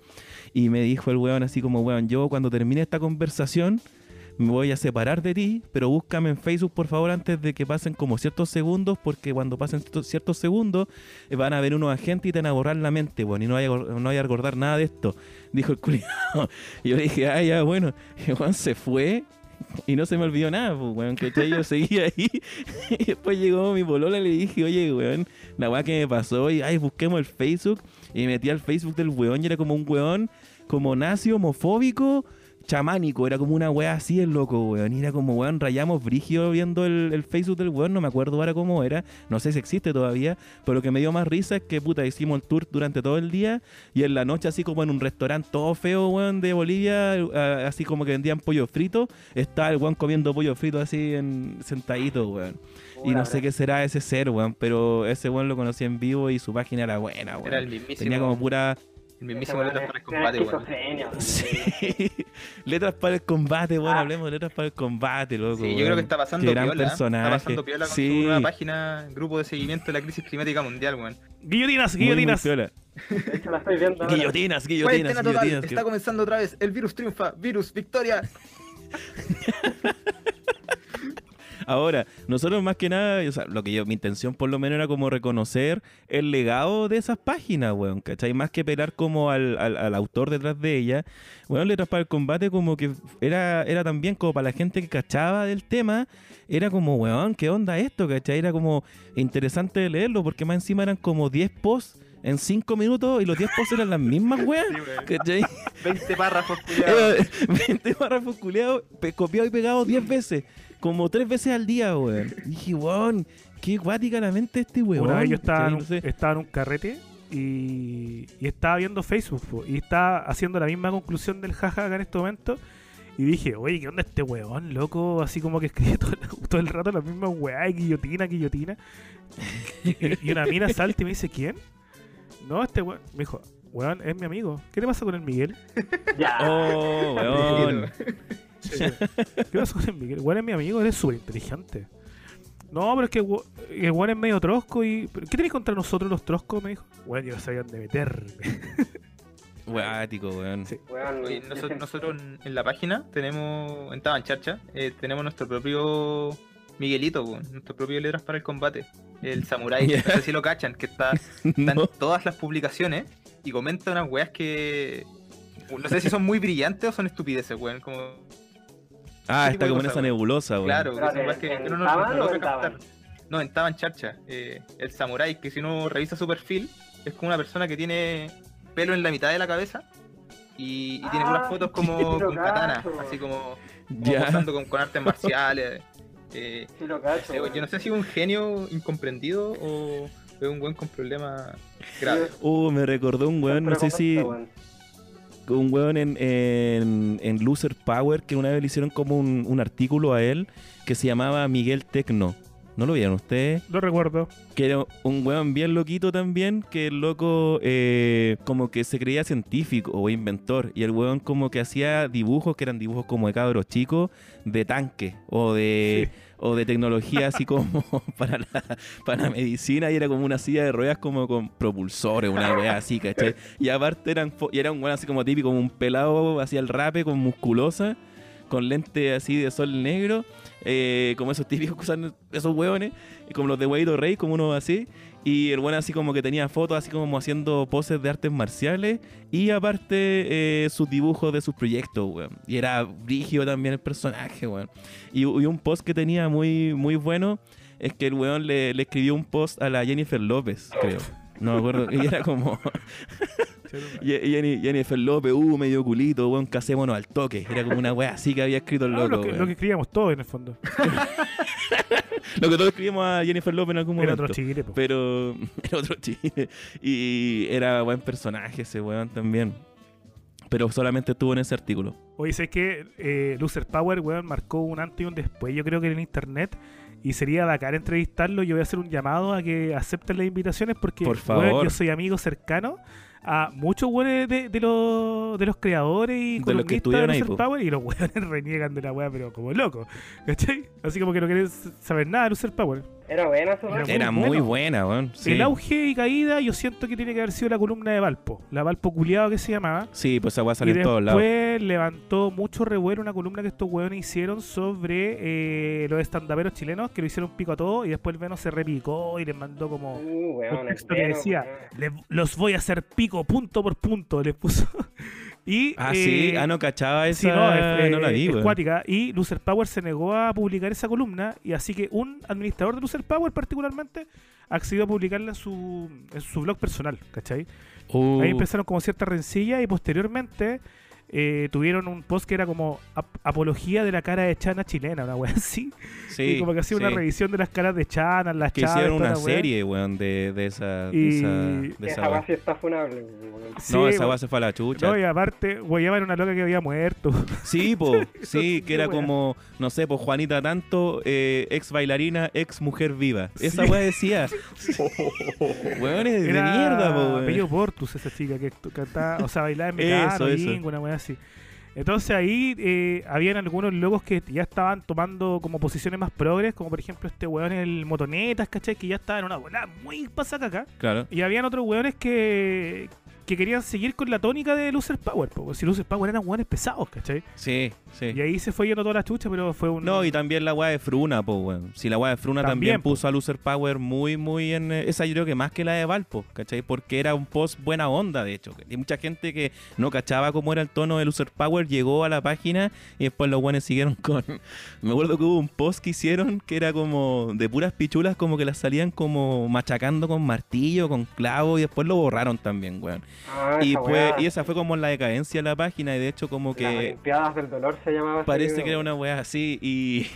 Y me dijo el weón así como, weón, yo cuando termine esta conversación me voy a separar de ti, pero búscame en Facebook por favor antes de que pasen como ciertos segundos, porque cuando pasen ciertos- segundos eh, van a ver unos agentes y te van a borrar la mente, weón, y no vaya, no vaya a recordar nada de esto. <laughs> Dijo el culiado. Y yo dije, ah, ya, bueno, <laughs> weón se fue. Y no se me olvidó nada, pues, weón, que yo seguía ahí. <laughs> Y después llegó mi polola y le dije, oye, weón, la weá que me pasó. Y, ay, busquemos el Facebook. Y me metí al Facebook del weón y era como un weón, como nazi, homofóbico, chamánico, era como una weá así el loco, weón. Y era como, weón, rayamos brigio viendo el, el Facebook del weón, no me acuerdo ahora cómo era, no sé si existe todavía, pero lo que me dio más risa es que, puta, hicimos el tour durante todo el día y en la noche, así como en un restaurante todo feo, weón, de Bolivia, así como que vendían pollo frito, estaba el weón comiendo pollo frito así en, sentadito, weón. Y no sé qué será ese ser, weón, pero ese weón lo conocí en vivo y su página era buena, weón. Era el mismísimo. Tenía como pura... El mismísimo letras para el combate, weón. Weón. Sí. <laughs> letras para el combate, bueno, hablemos de letras para el combate, loco. Sí, yo creo weón. que está pasando Qué gran piola. ¿eh? personaje. Está pasando piola con Sí. su nueva página, grupo de seguimiento de la crisis climática mundial, weón. Guillotinas, Muy, muy guillotinas. piola. De hecho, la estoy viendo ahora. Guillotinas, guillotinas, total, guillotinas. está comenzando otra vez. El virus triunfa. Virus, victoria. <laughs> Ahora, nosotros más que nada, o sea, lo que yo, mi intención por lo menos era como reconocer el legado de esas páginas, weón, ¿cachai? Más que pelar como al, al, al autor detrás de ella. Weón, Letras para el Combate como que era, era también como para la gente que cachaba del tema, era como, weón, ¿qué onda esto, cachai? Era como interesante leerlo porque más encima eran como 10 posts en 5 minutos y los 10 posts eran las mismas, weón, <laughs> Sí, weón. ¿cachai? <laughs> 20 párrafos, culiados. <laughs> Era 20 párrafos culeados, pe- copiado y pegado 10 veces. Como 3 veces al día, weón. Y dije, weón, qué guática la mente este weón. Una vez yo estaba en, un, carrete y, y estaba viendo Facebook po, y estaba haciendo la misma conclusión del jaja acá en este momento. Y dije, oye, ¿qué onda este weón, loco? Así como que escribe <laughs> todo, el- todo el rato la misma weá, guillotina, guillotina. Y, y una mina salta y me dice, ¿quién? No, este weón. Me dijo, weón, es mi amigo. ¿Qué le pasa con el Miguel? Ya. Oh, weón. ¿Qué pasa con el Miguel? Weón es mi amigo, él es súper inteligente. No, pero es que el weón es medio trosco y... ¿pero ¿Qué tenéis contra nosotros los troscos? Me dijo. Weón, yo no sabía dónde meterme. <laughs> Guático, weón. Sí. Weón, nosotros, nosotros en- la página tenemos, en Tabancharcha, eh, tenemos nuestro propio Miguelito, weón, nuestro propio Letras para el Combate, el Samurai. <laughs> Ya. No sé si lo cachan, que está, está <laughs> No. en todas las publicaciones y comenta unas weas que. No sé si son muy brillantes o son estupideces, weón. Como, Ah, está como en esa nebulosa, weón. claro, que weas que, ¿en que uno no, Taban no o logra en Taban? captar. No, en Tabancharcha. Eh, el Samurai, que si uno revisa su perfil, es como una persona que tiene pelo en la mitad de la cabeza. Y, y tiene Ah, unas fotos <laughs> como con katana, así como, como posando con, con artes <laughs> marciales. Eh, Sí lo cacho, eh, yo no sé si es un genio incomprendido o es un buen con problemas graves. Uh, me recordó un weón, no sé si. Un weón en, en, en Loser Power que una vez le hicieron como un, un artículo a él que se llamaba Miguel Tecno. ¿No lo vieron ustedes? Lo recuerdo. Que era un weón bien loquito también, que el loco eh, como que se creía científico o inventor. Y el weón como que hacía dibujos, que eran dibujos como de cabros chicos, de tanque o de, o de tecnología así <laughs> como <laughs> para la, para la medicina. Y era como una silla de ruedas como con propulsores, una weá así, ¿cachai? Y aparte eran, y era un así como típico, como un pelado hacia el rape, con musculosa, con lente así de sol negro. Eh, como esos típicos que usan esos hueones, como los de Huevito Rey, como uno así. Y el bueno así como que tenía fotos así como haciendo poses de artes marciales. Y aparte eh, sus dibujos de sus proyectos, weón. Y era brígido también el personaje, weón. Y, y un post que tenía muy, muy bueno es que el weón le, le escribió un post a la Jennifer López, creo. No me acuerdo. Y era como... <laughs> <laughs> Jennifer López, uh, medio culito, weón, casémonos al toque. Era como una wea así que había escrito el Ah, loco, lo, que, weón. lo que escribíamos todos en el fondo. <laughs> Lo que todos escribimos a Jennifer López en algún Era momento. otro chile, po. Pero era otro chile. Y era buen personaje ese weón también. Pero solamente estuvo en ese artículo. Oye, sé que eh, Loser Power, weón, marcó un antes y un después, yo creo que en internet. Y sería bacán entrevistarlo. Yo voy a hacer un llamado a que acepten las invitaciones porque Por favor. yo soy amigo cercano a muchos weones de, de los, de los creadores y De los que estuvieron ahí. Power y los weones <laughs> reniegan de la weá, pero como locos. ¿Cachai? Así como que no quieren saber nada de Loser Power. Era buena su Era. Era muy buena, weón. Sí. El auge y caída, yo siento que tiene que haber sido la columna de Valpo. La Valpo culiado que se llamaba. Sí, pues esa weá salió en todos lados. después levantó mucho revuelo una columna que estos hueones hicieron sobre eh, los estandaperos chilenos que lo hicieron pico a todo y después el Veno se repicó y les mandó como Uh, weón, un texto que decía weón. "Les- los voy a hacer pico punto por punto les puso y Ah, eh, sí. Ah, no cachaba esa. sí, no, es, no la eh, vi, es cuática. Y Loser Power se negó a publicar esa columna. Y así que un administrador de Loser Power, particularmente, accedió a publicarla en su, en su blog personal. ¿Cachai? Uh, Ahí empezaron como cierta rencilla y posteriormente eh, tuvieron un post que era como ap- apología de la cara de Chana chilena, una wea <laughs> así. Sí, y como que hacía una revisión de las caras de Chana, las Que hicieron una wea. serie, weón, de, de esa. De Y- esa, de esa base está funable. weón. Sí, No, esa weón. weá se fue a la chucha. No, y aparte, guayaba era una loca que había muerto. Sí, po, <laughs> sí, que era wea. como, no sé, pues Juanita Tanto, eh, ex bailarina, ex mujer viva. Esa <laughs> Sí. weá decía. Weón, es de mierda, po, weón. Bello Portus, esa chica que cantaba, o sea, bailaba en. Ingo, una wea así. Entonces ahí eh, habían algunos logos que ya estaban tomando como posiciones más progres, como por ejemplo este weón el Motonetas, ¿cachai? Que ya estaba en una bola muy pasaca acá. Claro. Y habían otros weones que, que querían seguir con la tónica de Loser Power, po. si Loser Power eran weones pesados, ¿cachai? Sí, sí. Y ahí se fue yendo toda la chucha, pero fue un... No, y también la weá de Fruna, po, weón. Si la weá de Fruna también, También, po. puso a Loser Power muy, muy en. eh, Esa yo creo que más que la de Valpo, ¿cachai? Porque era un post buena onda, de hecho. Y mucha gente que no cachaba cómo era el tono de Loser Power llegó a la página y después los buenos siguieron <laughs> con. Me acuerdo que hubo un post que hicieron que era como de puras pichulas, como que las salían como machacando con martillo, con clavo y después lo borraron también, weón. Ah, Y, esa fue, y esa fue como la decadencia de la página y de hecho como Las que. Olimpiadas del Dolor se llamaba. Parece que era una weá así y,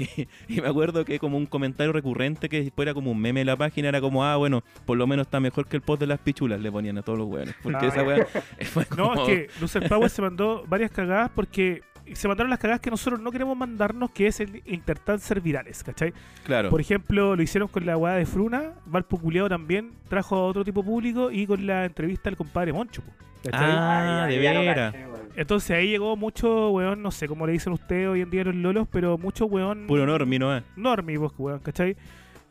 <laughs> y me acuerdo que como un comentario recurrente que después era como un meme de la página era como, ah, bueno, por lo menos está mejor que el post de las pichulas, le ponían a todos los weones. Porque Ah, esa weá <laughs> fue como... No, es que Loser Power se mandó varias cagadas porque se mandaron las cagadas que nosotros no queremos mandarnos, que es el intentar ser virales, ¿cachai? Claro, Por ejemplo, lo hicieron con la weá de Fruna, Valpo Culeado también trajo a otro tipo público y con la entrevista al compadre Moncho, ¿cachai? Ah, de Eh, veras. Entonces ahí llegó mucho weón, no sé cómo le dicen ustedes hoy en día los lolos, pero mucho weón puro normi, ¿no? normie, vos, weón, ¿cachai?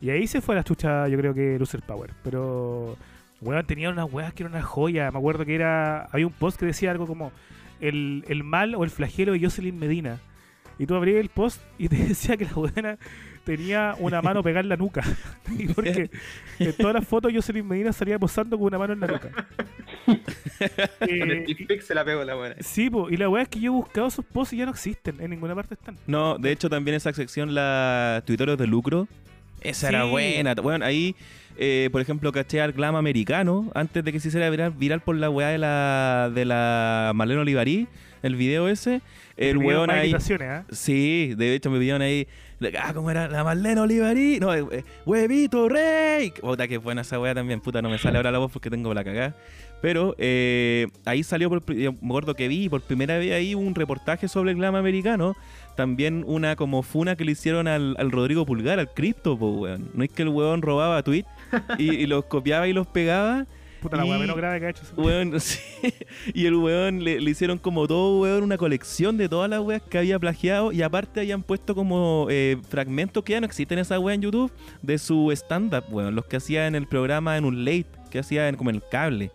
Y ahí se fue la chucha, yo creo que Loser Power. Pero, weón, tenía unas weas que era una joya. Me acuerdo que era. Había un post que decía algo como el, el mal o el flagelo de Jocelyn Medina. Y tú abrías el post y te <laughs> decía que la buena tenía una mano pegada en la nuca. <laughs> y porque en todas las fotos Jocelyn Medina salía posando con una mano en la nuca. <laughs> Con el Eh, se la pegó la buena. sí, po, y la wea es que yo he buscado esos posts y ya no existen. En ninguna parte están. No, de hecho también esa sección, la tuiteros de lucro, esa era buena. Bueno, ahí, eh, por ejemplo, caché al glam americano, antes de que se hiciera viral, viral por la weá de la, de la Marlene Olivarí, el video ese, el weón ahí... ¿ah? Sí, de hecho me pidieron ahí. Ah, ¿cómo era? La Marlene Olivarí. No, eh, eh, huevito rey. Puta, que buena esa wea también. Puta, no me sale ahora la voz porque tengo la cagada. Pero eh, ahí salió, por, me acuerdo que vi por primera vez ahí un reportaje sobre el glam americano. También una como funa que le hicieron al, al Rodrigo Pulgar, al cripto, po, weón. No es que el weón robaba tweets y, y los copiaba y los pegaba. Puta, la wea Y- menos grave que ha hecho ese Weón, <laughs> sí. Y el weón le, le hicieron como todo, weón, una colección de todas las weas que había plagiado. Y aparte habían puesto como eh, fragmentos que ya no existen esa wea en YouTube de su stand-up, weón. Los que hacía en el programa en un late, que hacía en, como en el cable.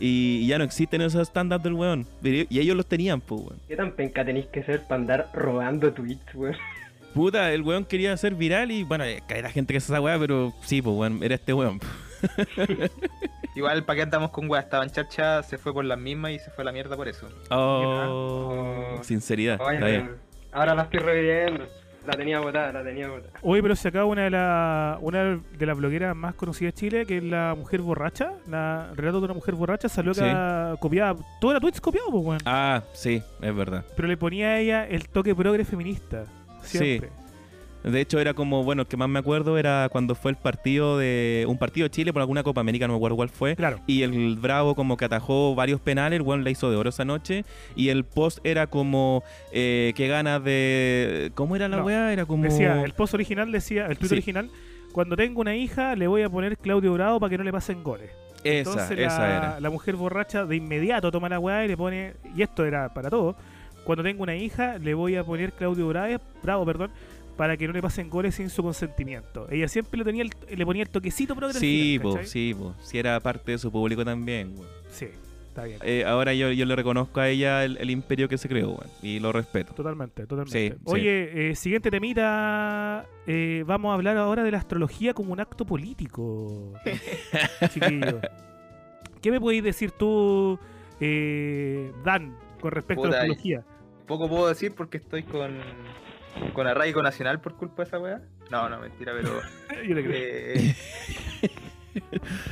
Y ya no existen esos stand-up del weón. Y ellos los tenían, pues, weón. ¿Qué tan penca tenéis que ser para andar robando tweets, weón? Puta, el weón quería ser viral y bueno, eh, era gente que hace esa wea, pero sí, pues, weón, era este weón. <laughs> Igual, ¿para qué andamos con weá? Estaba en charcha, se fue por las mismas y se fue a la mierda por eso. Oh, sinceridad. Oye, está bien. weón, ahora la estoy reviviendo. La tenía botada, la tenía botada. Oye, pero se acaba una de las una de las blogueras más conocidas de Chile, que es la mujer borracha, la relato de una mujer borracha, salió Sí. acá copiada, todo era tweets copiado, pues, weón. Ah, sí, es verdad. Pero le ponía a ella el toque progre feminista, siempre. De hecho, era como, bueno, el que más me acuerdo era cuando fue el partido de. Un partido de Chile por alguna Copa América, no me acuerdo cuál fue. Claro. Y el Bravo como que atajó varios penales, el weón la hizo de oro esa noche. Y el post era como eh, que ganas de. ¿Cómo era la No, weá? Era como. Decía, el post original decía, el tweet Sí. original, cuando tengo una hija le voy a poner Claudio Bravo para que no le pasen goles. Esa, Entonces esa la, era. la mujer borracha de inmediato toma la weá y le pone, y esto era para todo, cuando tengo una hija le voy a poner Claudio Bravo, Bravo perdón, para que no le pasen goles sin su consentimiento. Ella siempre le, tenía el, le ponía el toquecito progre al Sí, po, sí, po. Sí, era parte de su público también, weón. Sí, está bien. Eh, ahora yo, yo le reconozco a ella el, el imperio que se creó, weón. Y lo respeto. Totalmente, totalmente. Sí, sí. Oye, eh, siguiente temita. eh, vamos a hablar ahora de la astrología como un acto político. <laughs> Chiquillo. ¿Qué me podéis decir tú, eh, Dan, con respecto a la astrología? Poco puedo decir porque estoy con, con arraigo nacional por culpa de esa weá. No, no, mentira, pero. <laughs> Yo le creo. eh,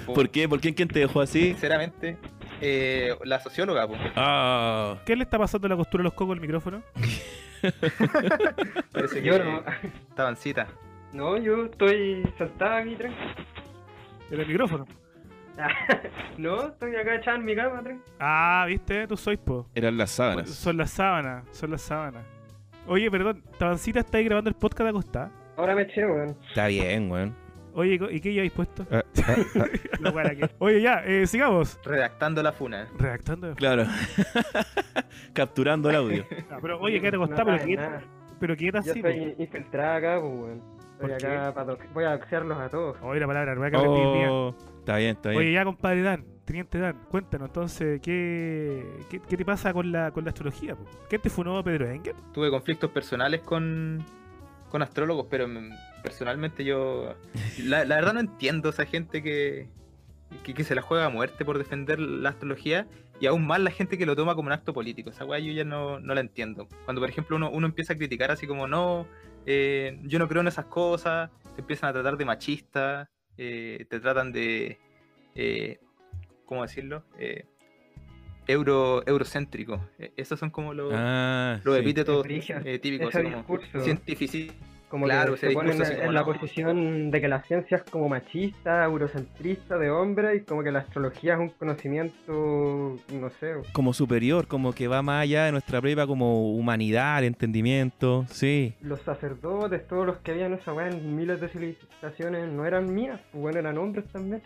¿Por qué? ¿Por qué? ¿Quién te dejó así? Sinceramente, Eh, la socióloga. Ah, ¿Qué le está pasando a la costura de los cocos al micrófono? <laughs> Parece que Yo no. estaban citas. No, yo estoy sentada aquí, tranqui. En el micrófono. <laughs> No, estoy acá echada en mi cama. Ah, viste, tú sois, po. eran las sábanas. Son las sábanas, son las sábanas. Oye, perdón, Tabancita está ahí grabando el podcast acostada. Ahora me eché, weón. Está bien, weón. Oye, ¿y qué lleváis puesto? Ah, ah, ah, <laughs> La que- Oye, ya, eh, sigamos. Redactando la funa. Redactando. claro. <laughs> Capturando el audio. Pero oye, quédate acostada, No pero qué pero qué Yo así, estoy infiltrada acá, pues, weón. ¿Por Estoy qué? acá para Voy a doxearlos a todos. Oye, la palabra aprendí hoy día. Oh, está bien, está bien. Oye, ya, compadre Dan, teniente Dan, cuéntanos entonces, ¿qué, qué, qué te pasa con la, con la astrología? po? ¿Qué te funó Pedro Engel? Tuve conflictos personales con, con astrólogos, pero mm, personalmente yo. La, la verdad no entiendo esa gente que, que, que se la juega a muerte por defender la astrología y aún más la gente que lo toma como un acto político. Esa weá yo ya no, no la entiendo. Cuando, por ejemplo, uno, uno empieza a criticar así como, no, eh, yo no creo en esas cosas, te empiezan a tratar de machista, eh, te tratan de. Eh, ¿Cómo decirlo? Eh, euro, eurocéntrico. Eh, esos son como los, Ah, los sí. epítetos eh, típicos, así como. Como Claro, que se ponen en, la posición de que la ciencia es como machista, eurocentrista de hombre y como que la astrología es un conocimiento, no sé, Como superior, como que va más allá de nuestra prueba como humanidad, entendimiento. Sí. los sacerdotes, todos los que habían esa weá en miles de civilizaciones no eran mías, pues bueno, eran hombres también.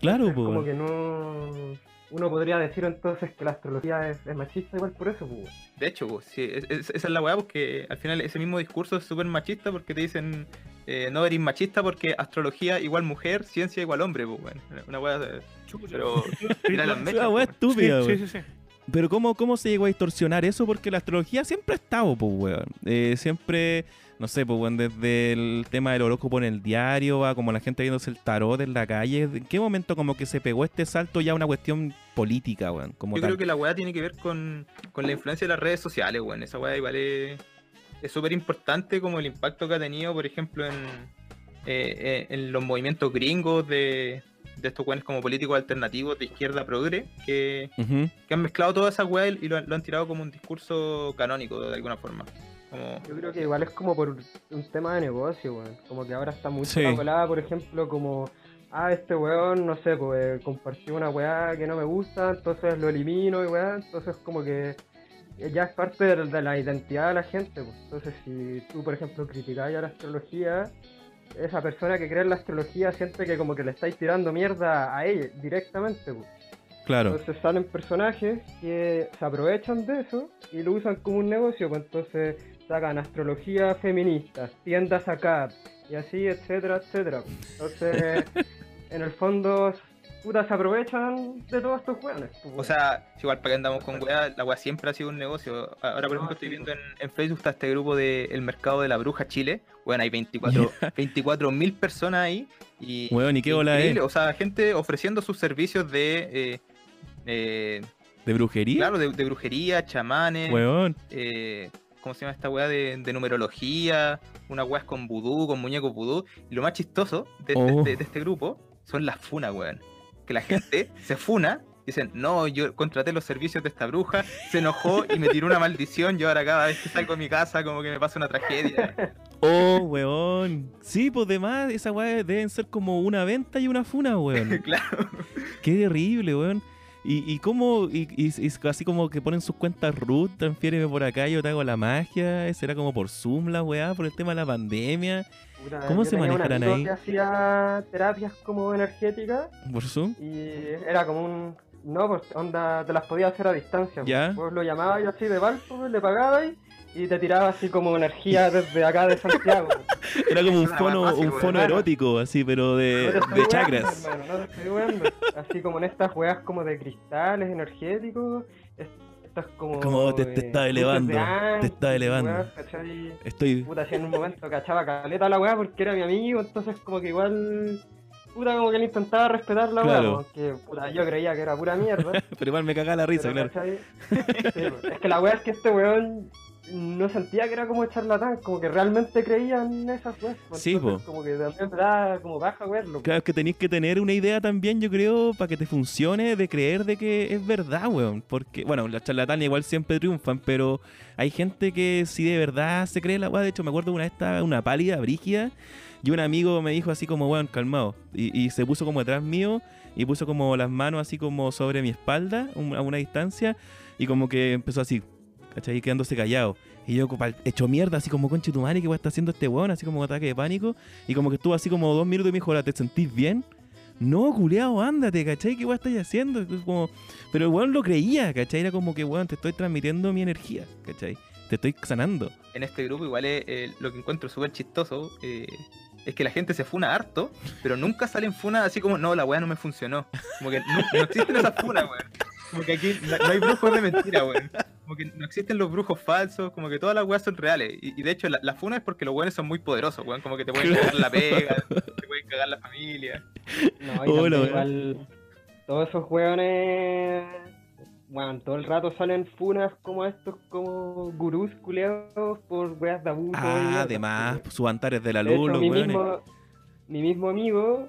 Claro, Es como pues. que no... Uno podría decir entonces que la astrología es, es machista igual por eso, pues. De hecho, pues, sí, es- es- esa es la weá, porque al final ese mismo discurso es súper machista porque te dicen eh, no eres machista porque astrología igual mujer, ciencia igual hombre, pues, bueno, una weá. Pero mira las mechas, Ah, weá pues, estúpida, sí, sí, sí. Pero ¿cómo, ¿cómo se llegó a distorsionar eso? Porque la astrología siempre ha estado, pues, weón. Eh, siempre, no sé, pues, weón, desde el tema del horóscopo en el diario, va como la gente viéndose el tarot en la calle. ¿En qué momento como que se pegó este salto ya a una cuestión política, weón? Como Yo tal? creo que la weá tiene que ver con, con la influencia de las redes sociales, weón. Esa weá igual es súper importante como el impacto que ha tenido, por ejemplo, en, eh, eh, en los movimientos gringos de, de estos weones como políticos alternativos de izquierda progre, que, que han mezclado toda esa weá y lo, lo han tirado como un discurso canónico de alguna forma. Como, Yo creo que igual es como por un tema de negocio, weón. Como que ahora está mucho Sí. la colada, por ejemplo, como, ah, este weón, no sé, pues compartió una weá que no me gusta, entonces lo elimino y weá, entonces como que ya es parte de, de la identidad de la gente, pues. Entonces si tú, por ejemplo, criticáis a la astrología, esa persona que cree en la astrología siente que como que le estáis tirando mierda a ella directamente, pues. Claro. Entonces salen personajes que se aprovechan de eso y lo usan como un negocio, pues entonces sacan astrología feminista, tiendas acá y así, etcétera, etcétera. Entonces, <laughs> en el fondo, putas se aprovechan de todos estos weones. pues, o sea, igual para que andamos con weá, la weá siempre ha sido un negocio. Ahora, por ejemplo, estoy viendo en, en Facebook está este grupo de El Mercado de la Bruja Chile. Bueno, hay 24 24 <laughs> mil personas ahí. Y, Weón, ¿y qué bola increíble, es? O sea, gente ofreciendo sus servicios de. eh, eh, ¿De brujería? claro, de, de brujería, chamanes. Weón. eh, ¿Cómo se llama esta weá de, de numerología? Una weá con vudú, con muñecos vudú. Y lo más chistoso de, de Oh. este, de este grupo son las funas, weón. Que la gente <laughs> se funa. Dicen, no, yo contraté los servicios de esta bruja, se enojó y me tiró una maldición. Yo ahora cada vez que salgo de mi casa, como que me pasa una tragedia. Oh, weón. Sí, pues demás, esa weá deben ser como una venta y una funa, weón. <laughs> claro. Qué terrible, weón. Y, y cómo, y, y- y así como que ponen sus cuentas root, transfiéreme por acá, yo te hago la magia, será como por Zoom la weá, por el tema de la pandemia, Puta, ¿Cómo yo se manejarán ahí? que hacía terapias como energéticas por Zoom. y era como un... No, pues onda, te las podías hacer a distancia. Ya. Pues. Lo llamabas y así de Valpo, le pagabas y te tiraba así como energía desde acá de Santiago. <laughs> Era como un fono, fácil, un fono erótico, así, pero de, No de weando, chakras. hermano, no te estoy weando. Así como en estas weas como de cristales energéticos, es- estas como... Como te- te está elevando, te está elevando. weas. Estoy. Puta, si en un momento cachaba caleta la weá porque era mi amigo, entonces como que igual... Puta, como que le intentaba respetar la Claro. weá, porque puta, yo creía que era pura mierda. <laughs> Pero igual me cagaba la risa, pero, claro. Sí, pues, es que la weá es que este weón no sentía que era como charlatán, como que realmente creían en esas weas. pues, Sí, entonces. Como que también da como baja verlo. Claro, es que tenéis que tener una idea también, yo creo, para que te funcione, de creer de que es verdad, weón. Porque, bueno, los charlatanes igual siempre triunfan, pero hay gente que si de verdad se cree la weá. De hecho, me acuerdo una vez estaba una pálida, brígida, y un amigo me dijo así como, weón, calmado. Y, y se puso como detrás mío y puso como las manos así como sobre mi espalda, un- a una distancia, y como que empezó así, ¿cachai? Quedándose callado. Y yo hecho mierda, así como conche tu madre, ¿qué está haciendo este weón? Así como ataque de pánico. Y como que estuvo así como dos minutos y me dijo, "Hola, ¿te sentís bien? No, culiao, ándate, ¿cachai? ¿Qué weón estáis haciendo? Pero el weón lo creía, ¿cachai? Era como que, weón, te estoy transmitiendo mi energía, ¿cachai? Te estoy sanando. En este grupo igual es, eh, lo que encuentro súper chistoso eh, es que la gente se funa harto, pero nunca salen funas así como, no, la weá no me funcionó. Como que no, no existen esas funas, weón. Como que aquí no, no hay brujos de mentira, weón. Como que no existen los brujos falsos, como que todas las weas son reales. Y, y de hecho, la, la funa es porque los weones son muy poderosos, weón. Como que te pueden cagar la pega, <laughs> te pueden cagar la familia. No, y Hola, también weón. igual todos esos weones, bueno, todo el rato salen funas como estos, como gurús culeados por weas de abuso. Ah, además, pues. sus antares de la De luz, hecho, los mi weones. mismo, mi mismo amigo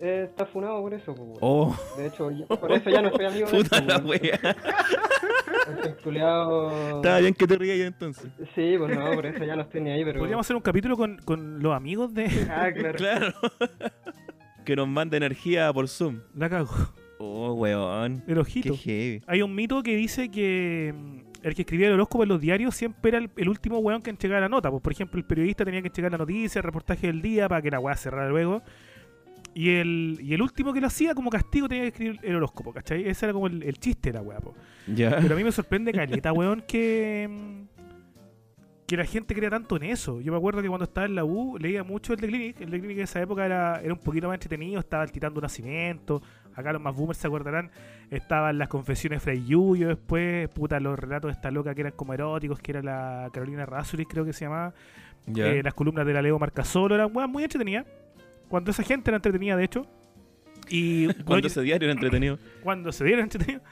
eh, está funado por eso, pues, weón. Oh, De hecho, yo- por eso ya no soy amigo de él, pues, la wea. Ese culiao- Estaba bien que te rías yo entonces. Sí, pues no, por eso ya no estoy ni ahí, pero... Podríamos hacer un capítulo con, con los amigos de Ah, claro. Claro. <laughs> que nos manda energía por Zoom. la cago, Oh, weón. el ojito. Qué heavy. Hay un mito que dice que mm, el que escribía el horóscopo en los diarios siempre era el, el último weón que entregaba la nota. Pues, por ejemplo, el periodista tenía que entregar la noticia, el reportaje del día para que la weá cerrara luego. Y el, y el último que lo hacía como castigo tenía que escribir el horóscopo, ¿cachai? Ese era como el, el chiste de la weá, po. Pero a mí me <laughs> sorprende caleta, weón, que, mm, que la gente crea tanto en eso. Yo me acuerdo que cuando estaba en la U leía mucho el de Clinic. El de Clinic en esa época era, era un poquito más entretenido, estaba el Titán de Nacimiento. Acá los más boomers se acordarán. Estaban las confesiones de Fray Yuyo después, puta, los relatos de esta loca que eran como eróticos, que era la Carolina Rasuris, creo que se llamaba. Eh, las columnas de la Leo Marcasolo eran weas muy entretenidas. Cuando esa gente era entretenida, de hecho. Y <laughs> <coughs> Cuando ese diario era entretenido. cuando se dieron entretenido.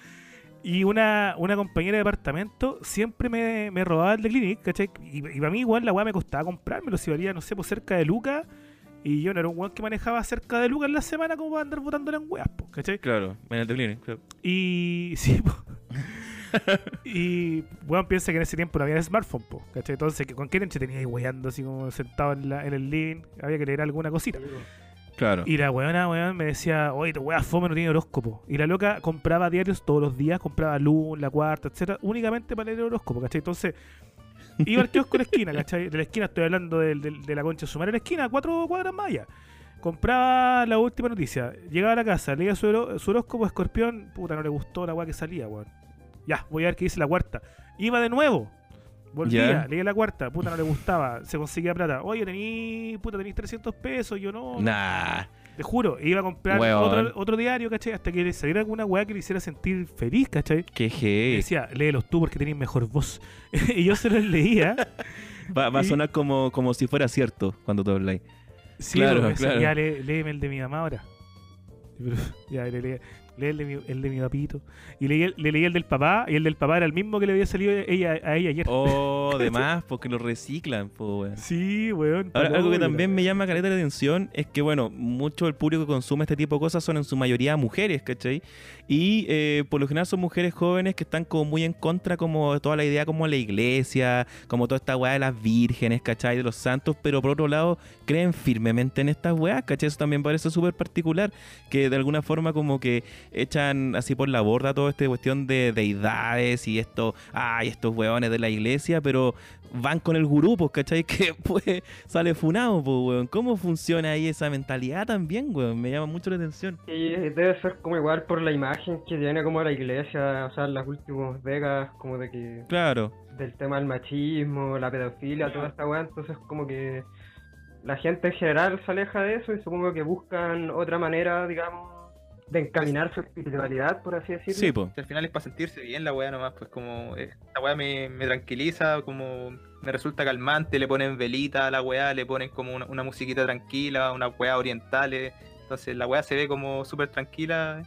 Y una, una compañera de departamento siempre me, me robaba el de Clinic, ¿cachai? Y, y para mí igual la weá me costaba comprármelo, si valía, no sé, por cerca de Lucas. Y yo no era un weón que manejaba cerca de Lucas en la semana como para andar botando en weas, ¿cachai? Claro, en el de Clinic, claro. Y <laughs> sí, po. <laughs> y weón piensa que en ese tiempo no había smartphone, po, ¿cachai? Entonces, ¿con qué te entretenías ahí weyando así como sentado en, la- en el living? Había que leer alguna cosita. Claro. Y la weona, weón, me decía, oye, tu weá fome no tiene horóscopo. Y la loca compraba diarios todos los días, compraba Luz, La Cuarta, etcétera, únicamente para leer el horóscopo, ¿cachai? Entonces, iba al kiosco de la esquina, ¿cachai? De la esquina, estoy hablando del- del- de, la concha de su madre, de la esquina, cuatro cuadras más allá. Compraba la última noticia, llegaba a la casa, leía su horóscopo, escorpión, puta, no le gustó la weá que salía, weón. Ya, voy a ver qué dice la cuarta. Iba de nuevo. Volvía, leía la cuarta, puta, no le gustaba, se conseguía plata. Oye, tení, puta, tenís 300 pesos, yo no. Nah. Te juro, iba a comprar otro, otro diario, ¿cachai? Hasta que le saliera alguna weá que le hiciera sentir feliz, ¿cachai? Qué heavy. decía, léelos tú porque tenés mejor voz. <laughs> y yo se los leía. Va, va a sonar como, como si fuera cierto cuando tú habláis. Sí, Claro, claro. Ya, lé- léeme el de mi mamá ahora. Ya, le leía. Lee el de mi, el de mi papito. Y leí el- le leí el del papá, y el del papá era el mismo que le había salido ella, a ella ayer. Oh, <laughs> de más, porque lo reciclan, po, weón. Sí, weón. Ahora, algo que también me llama caleta la atención es que, bueno, mucho del público que consume este tipo de cosas son en su mayoría mujeres, ¿cachai? Y eh, por lo general son mujeres jóvenes que están como muy en contra como de toda la idea como la iglesia, como toda esta weá de las vírgenes, ¿cachai? De los santos, pero por otro lado creen firmemente en estas weas, ¿cachai? Eso también parece súper particular, que de alguna forma como que echan así por la borda toda esta cuestión de deidades y esto, ay, estos weones de la iglesia, pero van con el gurú, pues, ¿cachai? <laughs> Que pues sale funado, pues, weón. ¿Cómo funciona ahí esa mentalidad también, weón? Me llama mucho la atención. Y debe ser como igual por la imagen que tiene como la iglesia, o sea, en las últimas décadas, como de que Claro, del tema del machismo, la pedofilia, toda esta weá, entonces como que la gente en general se aleja de eso y supongo que buscan otra manera, digamos, de encaminar su espiritualidad, por así decirlo. sí, pues. Al final es para sentirse bien la weá nomás, pues como eh, esta weá me, me tranquiliza, como me resulta calmante, le ponen velita a la weá, le ponen como una, una musiquita tranquila, una weá orientales, entonces la weá se ve como súper tranquila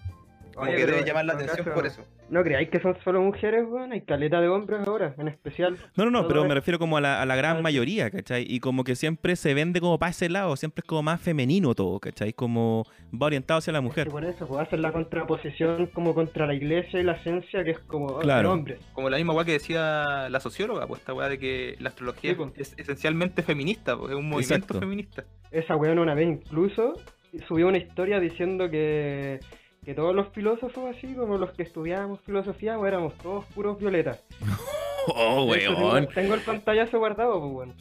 Como Oye, que debe llamar la atención caso, por eso. ¿No creáis que son solo mujeres, weón? Hay caleta de hombres ahora, en especial. No, no, no, pero me refiero como a la, a la gran Ah, mayoría, ¿cachai? Y como que siempre se vende como para ese lado, siempre es como más femenino todo, ¿cachai? Como va orientado hacia la Es que mujer. por eso, pues hacen la contraposición como contra la iglesia y la ciencia, que es como oh, Claro. de hombres. Como la misma weá que decía la socióloga, pues esta weá de que la astrología Sí, pues. es esencialmente feminista, pues es un movimiento Exacto. feminista. Esa weón una vez incluso subió una historia diciendo que, que todos los filósofos así, como los que estudiábamos filosofía, pues, éramos todos puros violetas. <laughs> Oh, weón. Tengo, tengo el pantallazo guardado, pues weón.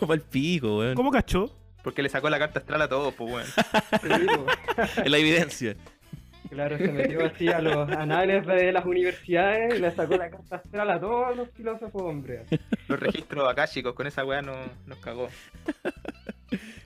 <laughs> Pa'l pico, weón. ¿Cómo cachó? Porque le sacó la carta astral a todos, pues weón. <laughs> Sí, pues. Es la evidencia. Claro, se metió así a los anales de las universidades y le sacó la carta astral a todos los filósofos hombres. Los registros akáshicos, con esa weá no, nos cagó.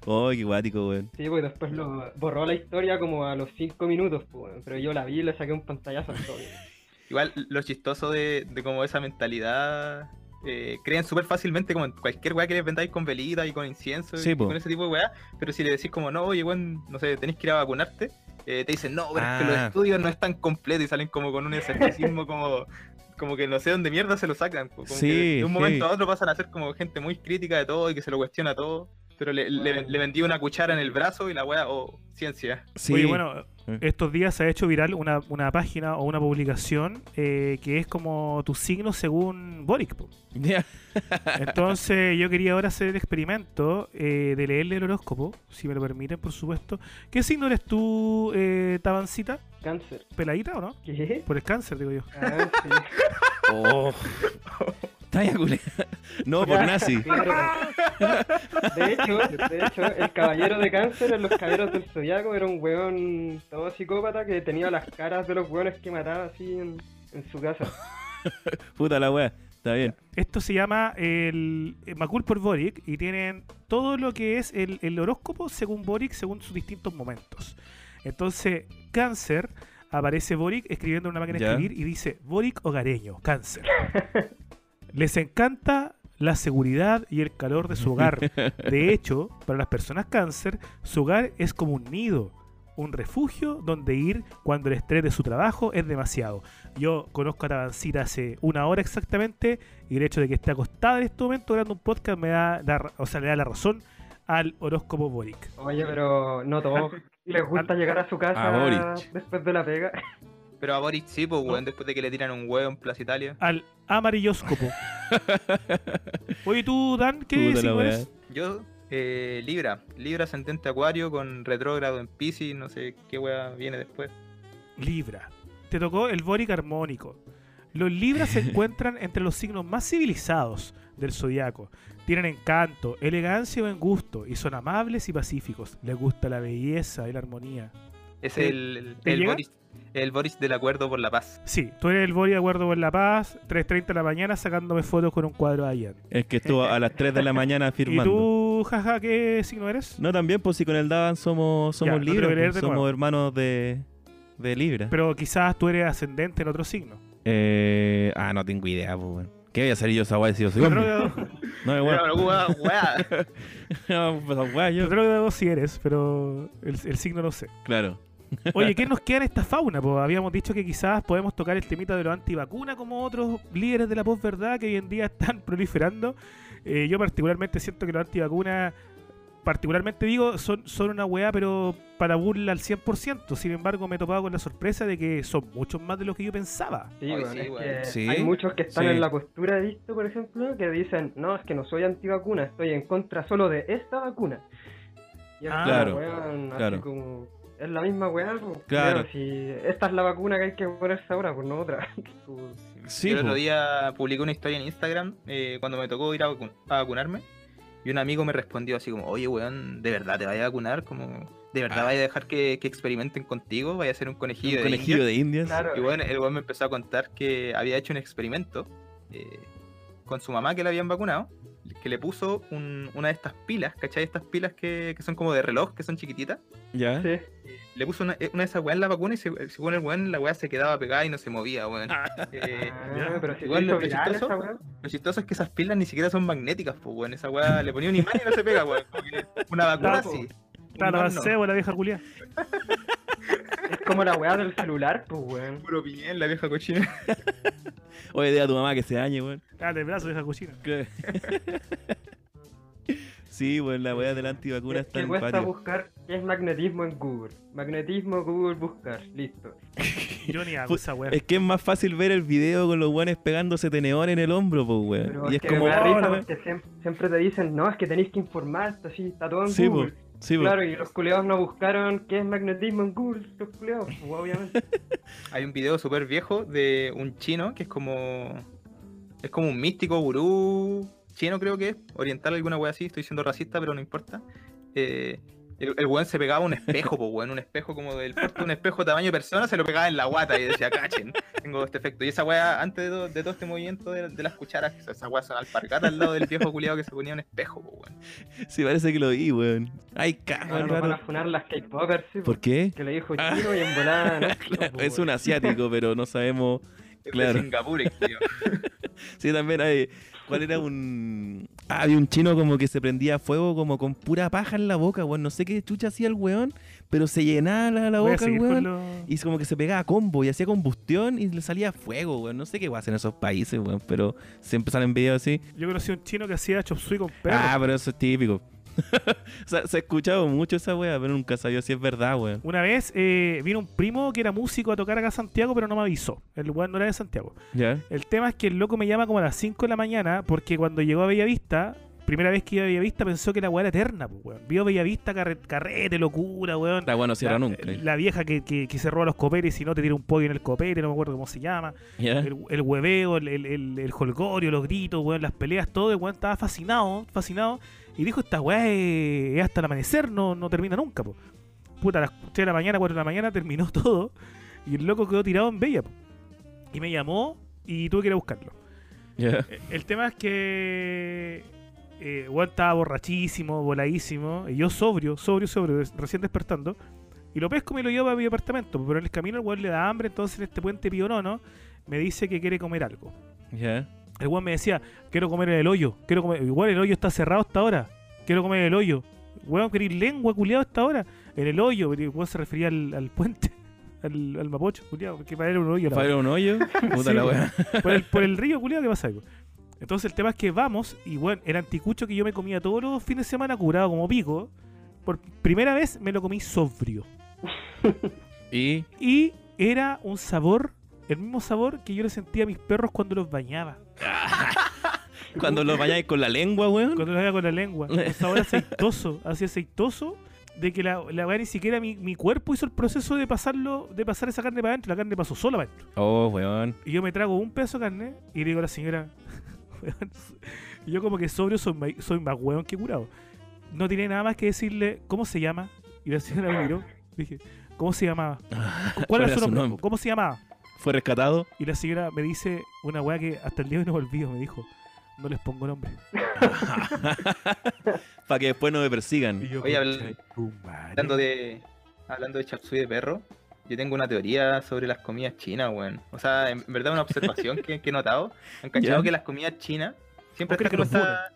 Oh, qué guático, weón. Sí, pues después lo borró la historia como a los 5 minutos, pues, weón. pero yo la vi y le saqué un pantallazo todo. <laughs> Igual lo chistoso de, de como esa mentalidad. eh, creen súper fácilmente como en cualquier weá que les vendáis con velita y con incienso Sí, y po. con ese tipo de weá, pero si le decís como no, oye weón, no sé, tenéis que ir a vacunarte, eh, te dicen no, pero es que los Ah. estudios no están completos y salen como con un escepticismo como, como que no sé dónde mierda se lo sacan. Como Sí, que de un momento sí. a otro pasan a ser como gente muy crítica de todo y que se lo cuestiona todo. Pero le, le, le vendí una cuchara en el brazo y la weá, oh, ciencia. Sí. Oye, bueno, estos días se ha hecho viral una, una página o una publicación eh, que es como tu signo según Boric. Ya. <laughs> Entonces yo quería ahora hacer el experimento eh, de leerle el horóscopo, si me lo permiten, por supuesto. ¿Qué signo eres tú, eh, Tabancita? Cáncer. ¿Peladita o no? ¿Qué? Por el cáncer, digo yo. Ah, sí. <laughs> Oh. <laughs> Talla culé. No, por nazi. Claro. De hecho, de hecho, el caballero de cáncer en los caballeros del zodiaco era un weón todo psicópata que tenía las caras de los weones que mataba así en, en su casa. <laughs> Puta la wea. Está bien. Esto se llama el el Macul por Boric y tienen todo lo que es el, el horóscopo según Boric, según sus distintos momentos. Entonces, cáncer, aparece Boric escribiendo en una máquina de escribir y dice Boric hogareño, cáncer. <laughs> Les encanta la seguridad y el calor de su hogar. De <laughs> hecho, para las personas cáncer, su hogar es como un nido, un refugio donde ir cuando el estrés de su trabajo es demasiado. Yo conozco a Tabancita hace una hora exactamente y el hecho de que esté acostada en este momento grabando un podcast me da, o sea, le da la razón al horóscopo Boric. Oye, pero no todos <laughs> les gusta llegar a su casa A después de la pega. <laughs> Pero a Boris sí, pues weón, después de que le tiran un huevo en Plaza Italia. Al amarillóscopo. <laughs> Oye, tú, Dan, ¿qué Puta signo eres? Yo, eh, Libra. Libra ascendente Acuario con retrógrado en Pisces, no sé qué wea viene después. Libra. Te tocó el Boric armónico. Los Libras se <laughs> encuentran entre los signos más civilizados del zodiaco. Tienen encanto, elegancia y buen gusto y son amables y pacíficos. Les gusta la belleza y la armonía. Es ¿Te- el, el, el? Boris, el Boris del acuerdo por la paz. Sí, tú eres el Boric de acuerdo con la paz, 3.30 de la mañana sacándome fotos con un cuadro de Allen. Es que estuvo a las 3 de la mañana <laughs> ¿Y firmando. tú, jaja, qué signo eres? No, también, pues si con el Daban somos, somos Ya, no pues, de somos nuevo. hermanos de, de Libra. Pero quizás tú eres ascendente en otro signo. Eh, ah, no tengo idea, pues. ¿Qué voy a hacer yo esa weá si yo soy hombre? <laughs> No, wea, wea. <laughs> No, pues, weá, yo- retrógrado sí eres, pero el, el signo no sé. Claro. Oye, ¿qué nos queda en esta fauna? Pues habíamos dicho que quizás podemos tocar el temita de los antivacunas como otros líderes de la posverdad que hoy en día <laughs> están proliferando. Eh, yo particularmente siento que los antivacunas, particularmente digo, son, son una weá, pero para burla al 100%. Sin embargo, me he topado con la sorpresa de que son muchos más de lo que yo pensaba. Sí, Ay, weón, sí, es weón. que Sí, hay muchos que están sí. en la postura de visto, por ejemplo, que dicen, no, es que no soy antivacuna, estoy en contra solo de esta vacuna. Y Ah, Claro, weón, así claro. como, es la misma weá, pues, Claro. si esta es la vacuna que hay que ponerse ahora, pues no otra. <laughs> Sí, el otro día publiqué una historia en Instagram eh, cuando me tocó ir a, vacu- a vacunarme. Y un amigo me respondió así como, oye weón, ¿de verdad te vayas a vacunar? Como, ¿de verdad Ah. vayas a dejar que, que experimenten contigo? ¿Vaya a ser un conejillo Un de conejillo Indias?". de indias. Claro. Y bueno, el weón me empezó a contar que había hecho un experimento eh, con su mamá que la habían vacunado, que le puso un- una de estas pilas, ¿cachai? Estas pilas que, que son como de reloj, que son chiquititas. Ya. Sí. Le puso una, una de esas weas en la vacuna y se- según el weón, la wea se quedaba pegada y no se movía, weón. Eh, Ah, pero si Igual lo viral chistoso-. Lo chistoso es que esas pilas ni siquiera son magnéticas, pues, weón. Esa weá le ponía un imán y no se pega, weón. Una vacuna Claro, sí. un Claro, no. la vieja Julia. <laughs> Es <laughs> como la weá del celular, pues weón. Puro bien, la vieja cochina. <laughs> Oye, dile a tu mamá que se dañe, weón. Dale, brazo de esa cocina. ¿Qué? sí, weón, la weá de la antivacuna Es está en el cuesta patio. buscar qué es magnetismo en Google. Magnetismo, Google, buscar. Listo. <laughs> Yo ni hago Fu- esa weá. Es que es más fácil ver el video con los weones pegándose tenedor en el hombro, pues, weón. Pero Y es es que como. me da oh, risa la weá. porque siempre, siempre te dicen, no, es que tenéis que informarte, así, está todo en Sí, Google. po. Sí, po. Claro, y los culeados no buscaron qué es magnetismo en Google, los culeados, pues, obviamente. <laughs> Hay un video súper viejo de un chino que es como. Es como un místico gurú chino, creo que es. Oriental, alguna wea así. Estoy siendo racista, pero no importa. Eh, el, el weón se pegaba un espejo, pues weón. Un espejo como del porte de un espejo tamaño persona, se lo pegaba en la guata y decía, cachen, tengo este efecto. Y esa wea, antes de, todo- de todo este movimiento de, de las cucharas, esa wea son alpargatas al lado del viejo culiado que se ponía un espejo, pues weón. Sí, parece que lo vi, weón. Ay, Ahora nos van a funar las K-Popers, sí, ¿Por po, qué? que le dijo chino y en volada <laughs> no, Claro, po, es un asiático, pero no sabemos. Es Claro. De Singapur, tío. <laughs> Sí, también hay. ¿Cuál era un. Ah, había un chino como que se prendía fuego como con pura paja en la boca, weón. No sé qué chucha hacía el weón, pero se llenaba la, la a boca, weón. lo- Y como que se pegaba combo y hacía combustión y le salía fuego, weón. No sé qué hacen esos países, weón, pero siempre salen videos así. Yo conocí a un chino que hacía chop suey con perro. Ah, pero eso es típico. <laughs> o sea, se ha escuchado mucho esa weá, pero nunca sabía si es verdad, weón. Una vez eh, vino un primo que era músico a tocar acá a Santiago, pero no me avisó. El weón no era de Santiago. ¿Ya? El tema es que el loco me llama como a las 5 de la mañana porque cuando llegó a Bellavista, primera vez que iba a Bellavista pensó que la weá era eterna, pues, weón. Vio Bellavista, carre- carrete, locura, weón. La weá no cierra la, nunca. la vieja que, que, que se roba los copetes y no te tira un pollo en el copete, no me acuerdo cómo se llama. ¿Ya? El, el hueveo, el, el, el, el holgorio, los gritos, weón, las peleas, todo, el weón estaba fascinado, fascinado. Y dijo, esta weá es, hasta el amanecer, no, no termina nunca, po. Puta, a las 3 de la mañana, 4 de la mañana <laughs> terminó todo. Y el loco quedó tirado en Bella, po. Y me llamó y tuve que ir a buscarlo. ¿Ya? Eh, El tema es que eh, estaba borrachísimo, voladísimo, y yo sobrio, sobrio, sobrio, recién despertando. Y lo pesco y me lo llevo a mi apartamento, pero en el camino el weón le da hambre, entonces en este puente pionono me dice que quiere comer algo. ¿Ya? El weón me decía, quiero comer en el hoyo, quiero comer, igual el hoyo está cerrado hasta ahora, quiero comer en el hoyo. Weón, quería lengua culiado hasta ahora, en el hoyo, el weón se refería al, al puente, <laughs> al, al mapocho, culiado, porque para él era un hoyo. ¿Para a un hoyo? Puta <laughs> Sí, la weá. por el, por el <laughs> río, culiado, ¿qué pasa? po? Entonces el tema es que vamos, y bueno, el anticucho que yo me comía todos los fines de semana curado como pico, por primera vez me lo comí sobrio. Y. Y era un sabor, el mismo sabor que yo le sentía a mis perros cuando los bañaba. <laughs> Cuando lo bañáis con la lengua, weón. Cuando los bañaba con la lengua. <laughs> Un sabor aceitoso, así aceitoso, de que la, la weá ni siquiera mi, mi cuerpo hizo el proceso de pasarlo, de pasar esa carne para adentro, la carne pasó sola para adentro. Oh, weón. Y yo me trago un pedazo de carne y le digo a la señora, <laughs> "Weón, yo como que sobrio soy, ma- soy más hueón que curado. No tiene nada más que decirle, ¿cómo se llama? Y la señora me miró, dije, ¿cómo se llamaba? ¿Cuál era su nombre? ¿Cómo se llamaba? Fue rescatado. Y la señora me dice una weá que hasta el día de hoy no me olvido, me dijo, no les pongo nombre. <laughs> <laughs> Para que después no me persigan. Y yo. Hablando de, hablando de chapsui de perro, yo tengo una teoría sobre las comidas chinas, weón. O sea, en en verdad una observación que, que he notado. Han <laughs> cachado Ya. que las comidas chinas siempre ¿Vos está crees como esta,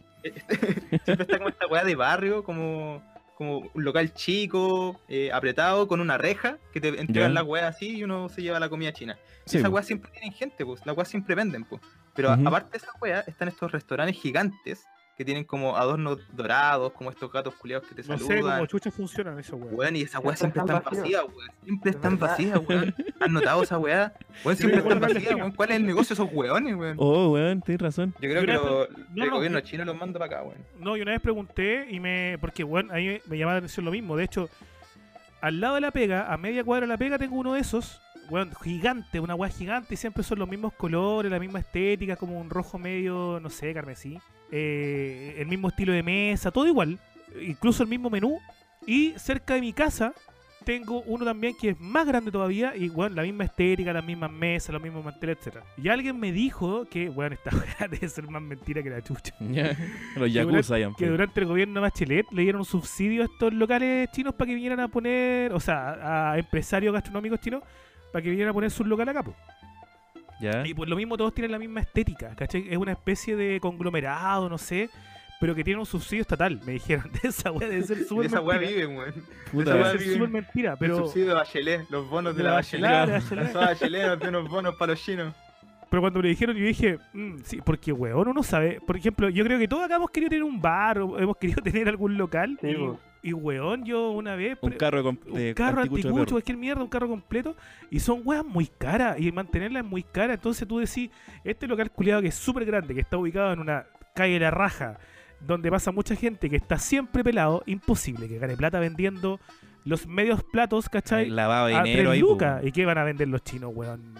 siempre está como esta weá de barrio, como, como un local chico, eh, apretado, con una reja, que te entregan las weas así y uno se lleva la comida china. Sí, weas siempre tienen gente, pues, las weas siempre venden, pues. Pero aparte de esas weas, están estos restaurantes gigantes que tienen como adornos dorados, como estos gatos culiados que te No sé saludan. cómo chuchas funcionan esos weón. Weón, y esas weas siempre están vacías, weón. Siempre Es están vacías, weón. ¿Han notado esa weá? Weón, siempre están weón, vacías, weón. ¿Cuál es el negocio de esos weones, weón? Oh, weón, tienes razón. Yo creo Yo que lo- el no, no, gobierno chino los manda para acá, weón. No, y una vez pregunté y me. Porque, bueno, ahí me, me llamaba la atención lo mismo. De hecho, al lado de la pega, a media cuadra de la pega, tengo uno de esos. Bueno, gigante, una weá gigante y siempre son los mismos colores, la misma estética, como un rojo medio, no sé, carmesí. Eh, el mismo estilo de mesa, todo igual. Incluso el mismo menú. Y cerca de mi casa tengo uno también que es más grande todavía y, bueno, la misma estética, las mismas mesas, los mismos manteles, etcétera Y alguien me dijo que, bueno, esta <laughs> weá debe ser más mentira que la chucha. <laughs> Los Que ya. que durante el gobierno de Bachelet le dieron un subsidio a estos locales chinos para que vinieran a poner, o sea, a empresarios gastronómicos chinos para que vinieran a poner sus locales acá. po. Ya. Y por lo mismo todos tienen la misma estética, ¿cachai? Es una especie de conglomerado, no sé, pero que tiene un subsidio estatal. Me dijeron, <laughs> de esa weá debe ser De súper esa weá mentira. vive, weón. Puta, esa weá ser vive. súper mentira, El pero, subsidio de Bachelet, los bonos de, De la la Bachelet. Bachelet, la Bachelet. Nos dio unos bonos para los chinos. pero cuando me dijeron, yo dije, mm, sí, porque weón, uno sabe. Por ejemplo, yo creo que todos acá hemos querido tener un bar o hemos querido <laughs> tener algún local. Sí, y. y, weón, yo una vez. Un carro un carro anticucho cualquier mierda, un carro completo, y son weas muy caras, y mantenerla es muy cara, entonces tú decís, este local culiado que es súper grande, que está ubicado en una calle de la raja, donde pasa mucha gente, que está siempre pelado, imposible que gane plata vendiendo los medios platos, ¿cachai? El lavado de A dinero 3 ahí. po. lucas, ¿y qué van a vender los chinos, weón?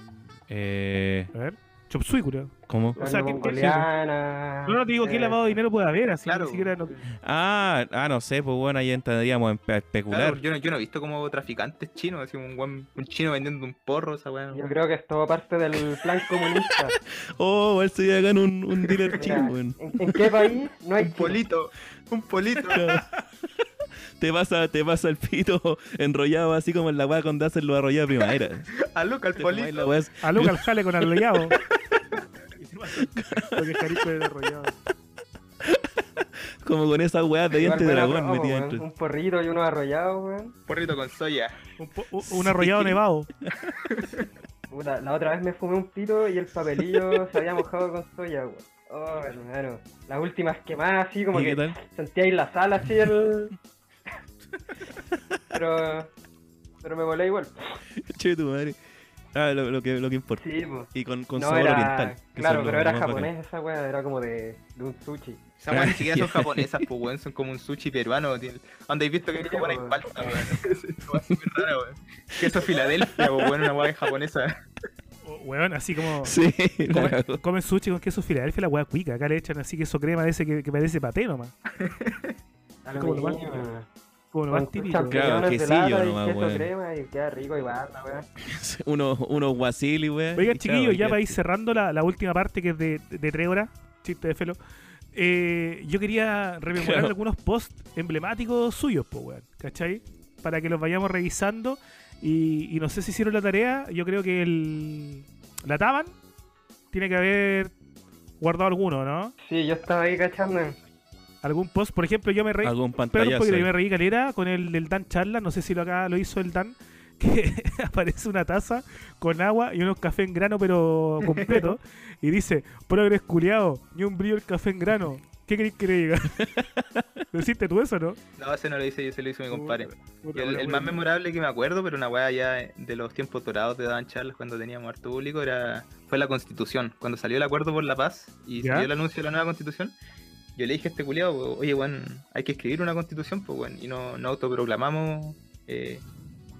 Eh, A ver, chop suey, culiao. ¿Cómo? O sea, ¿qué- qué- No, no te digo qué eh, lavado de dinero puede haber, así Claro. ni siquiera... no- Ah, ah, no sé, pues bueno, ahí entraríamos en pe- especular. Claro, yo, no, yo no he visto como traficantes chinos, así un, guan- un chino vendiendo un porro, esa weá. Yo creo que es todo parte del plan comunista. <laughs> Oh, él se ganar un, un dealer chino, weón. ¿en, en qué país no hay Un polito, un polito. <laughs> Te pasa, te pasa el pito <laughs> enrollado así como en la weá cuando hacen los arrollados de primavera. <laughs> A Luca, tomáis polito. A Luca al jale con arrollado. <laughs> Porque Jalisco es arrollado. como con esas weas de diente de dragón weón. dentro. Un porrito y unos arrollados, weón. Porrito con soya. Un, po- un- un arrollado nevado. Puta, la otra vez me fumé un pito y el papelillo se había mojado con soya, weón. Oh, hermano. Las últimas quemadas así como ¿Y que qué tal? sentía ahí la sala así el... pero... Pero me volé igual. <laughs> Che, tu madre. Ah, lo, lo que, lo que importa. Sí, pues. Y con, con no, sabor era... oriental. Claro, pero era japonés esa weá, era como de, de un sushi. Esas weas ni <laughs> siquiera son japonesas, pues weón, son como un sushi peruano. tío. ¿Dónde has visto que Japón hay weón. palta, <laughs> weón? Es una wea súper rara, weón. Queso Filadelfia, pues weón, una wea japonesa. Weón, así como. Sí, Comen, comen sushi con queso Filadelfia, la weá cuica. Acá le echan así queso crema de ese que, que parece paté nomás. Como lo más- Aluminio. Como lo Con más típico. champiñones Claro, de quesillo lata y nomás, queso weón. crema y queda rico <laughs> unos, unos guasili, weón. Oiga, y chiquillos, chao, ya para ir cerrando la, la última parte que es de, de, tres horas, chiste de felo. eh, yo quería rememorar Claro. algunos posts emblemáticos suyos, pues, weón. ¿Cachai? Para que los vayamos revisando. Y, y no sé si hicieron la tarea. Yo creo que el. La Taban tiene que haber guardado alguno, ¿no? Sí, yo estaba ahí cachando. Algún post, por ejemplo, yo me reí. Algún pantallazo. yo me reí calera con el del Dan Charla, no sé si lo acá lo hizo el Dan, <laughs> que aparece una taza con agua y unos café en grano pero completo <laughs> y dice, progres culiado, ni un brillo el café en grano. ¿Qué queréis que le diga? <laughs> ¿Lo hiciste tú eso, no? No, ese no lo hice yo, se lo hizo mi compadre. El, más memorable que me acuerdo, pero una weá ya de los tiempos dorados de daban charlas cuando teníamos harto público, era, fue la constitución. Cuando salió el acuerdo por la paz y ¿Ya? salió el anuncio de la nueva constitución, yo le dije a este culiado, oye, weón, hay que escribir una constitución, pues, weón, y no, no autoproclamamos, eh,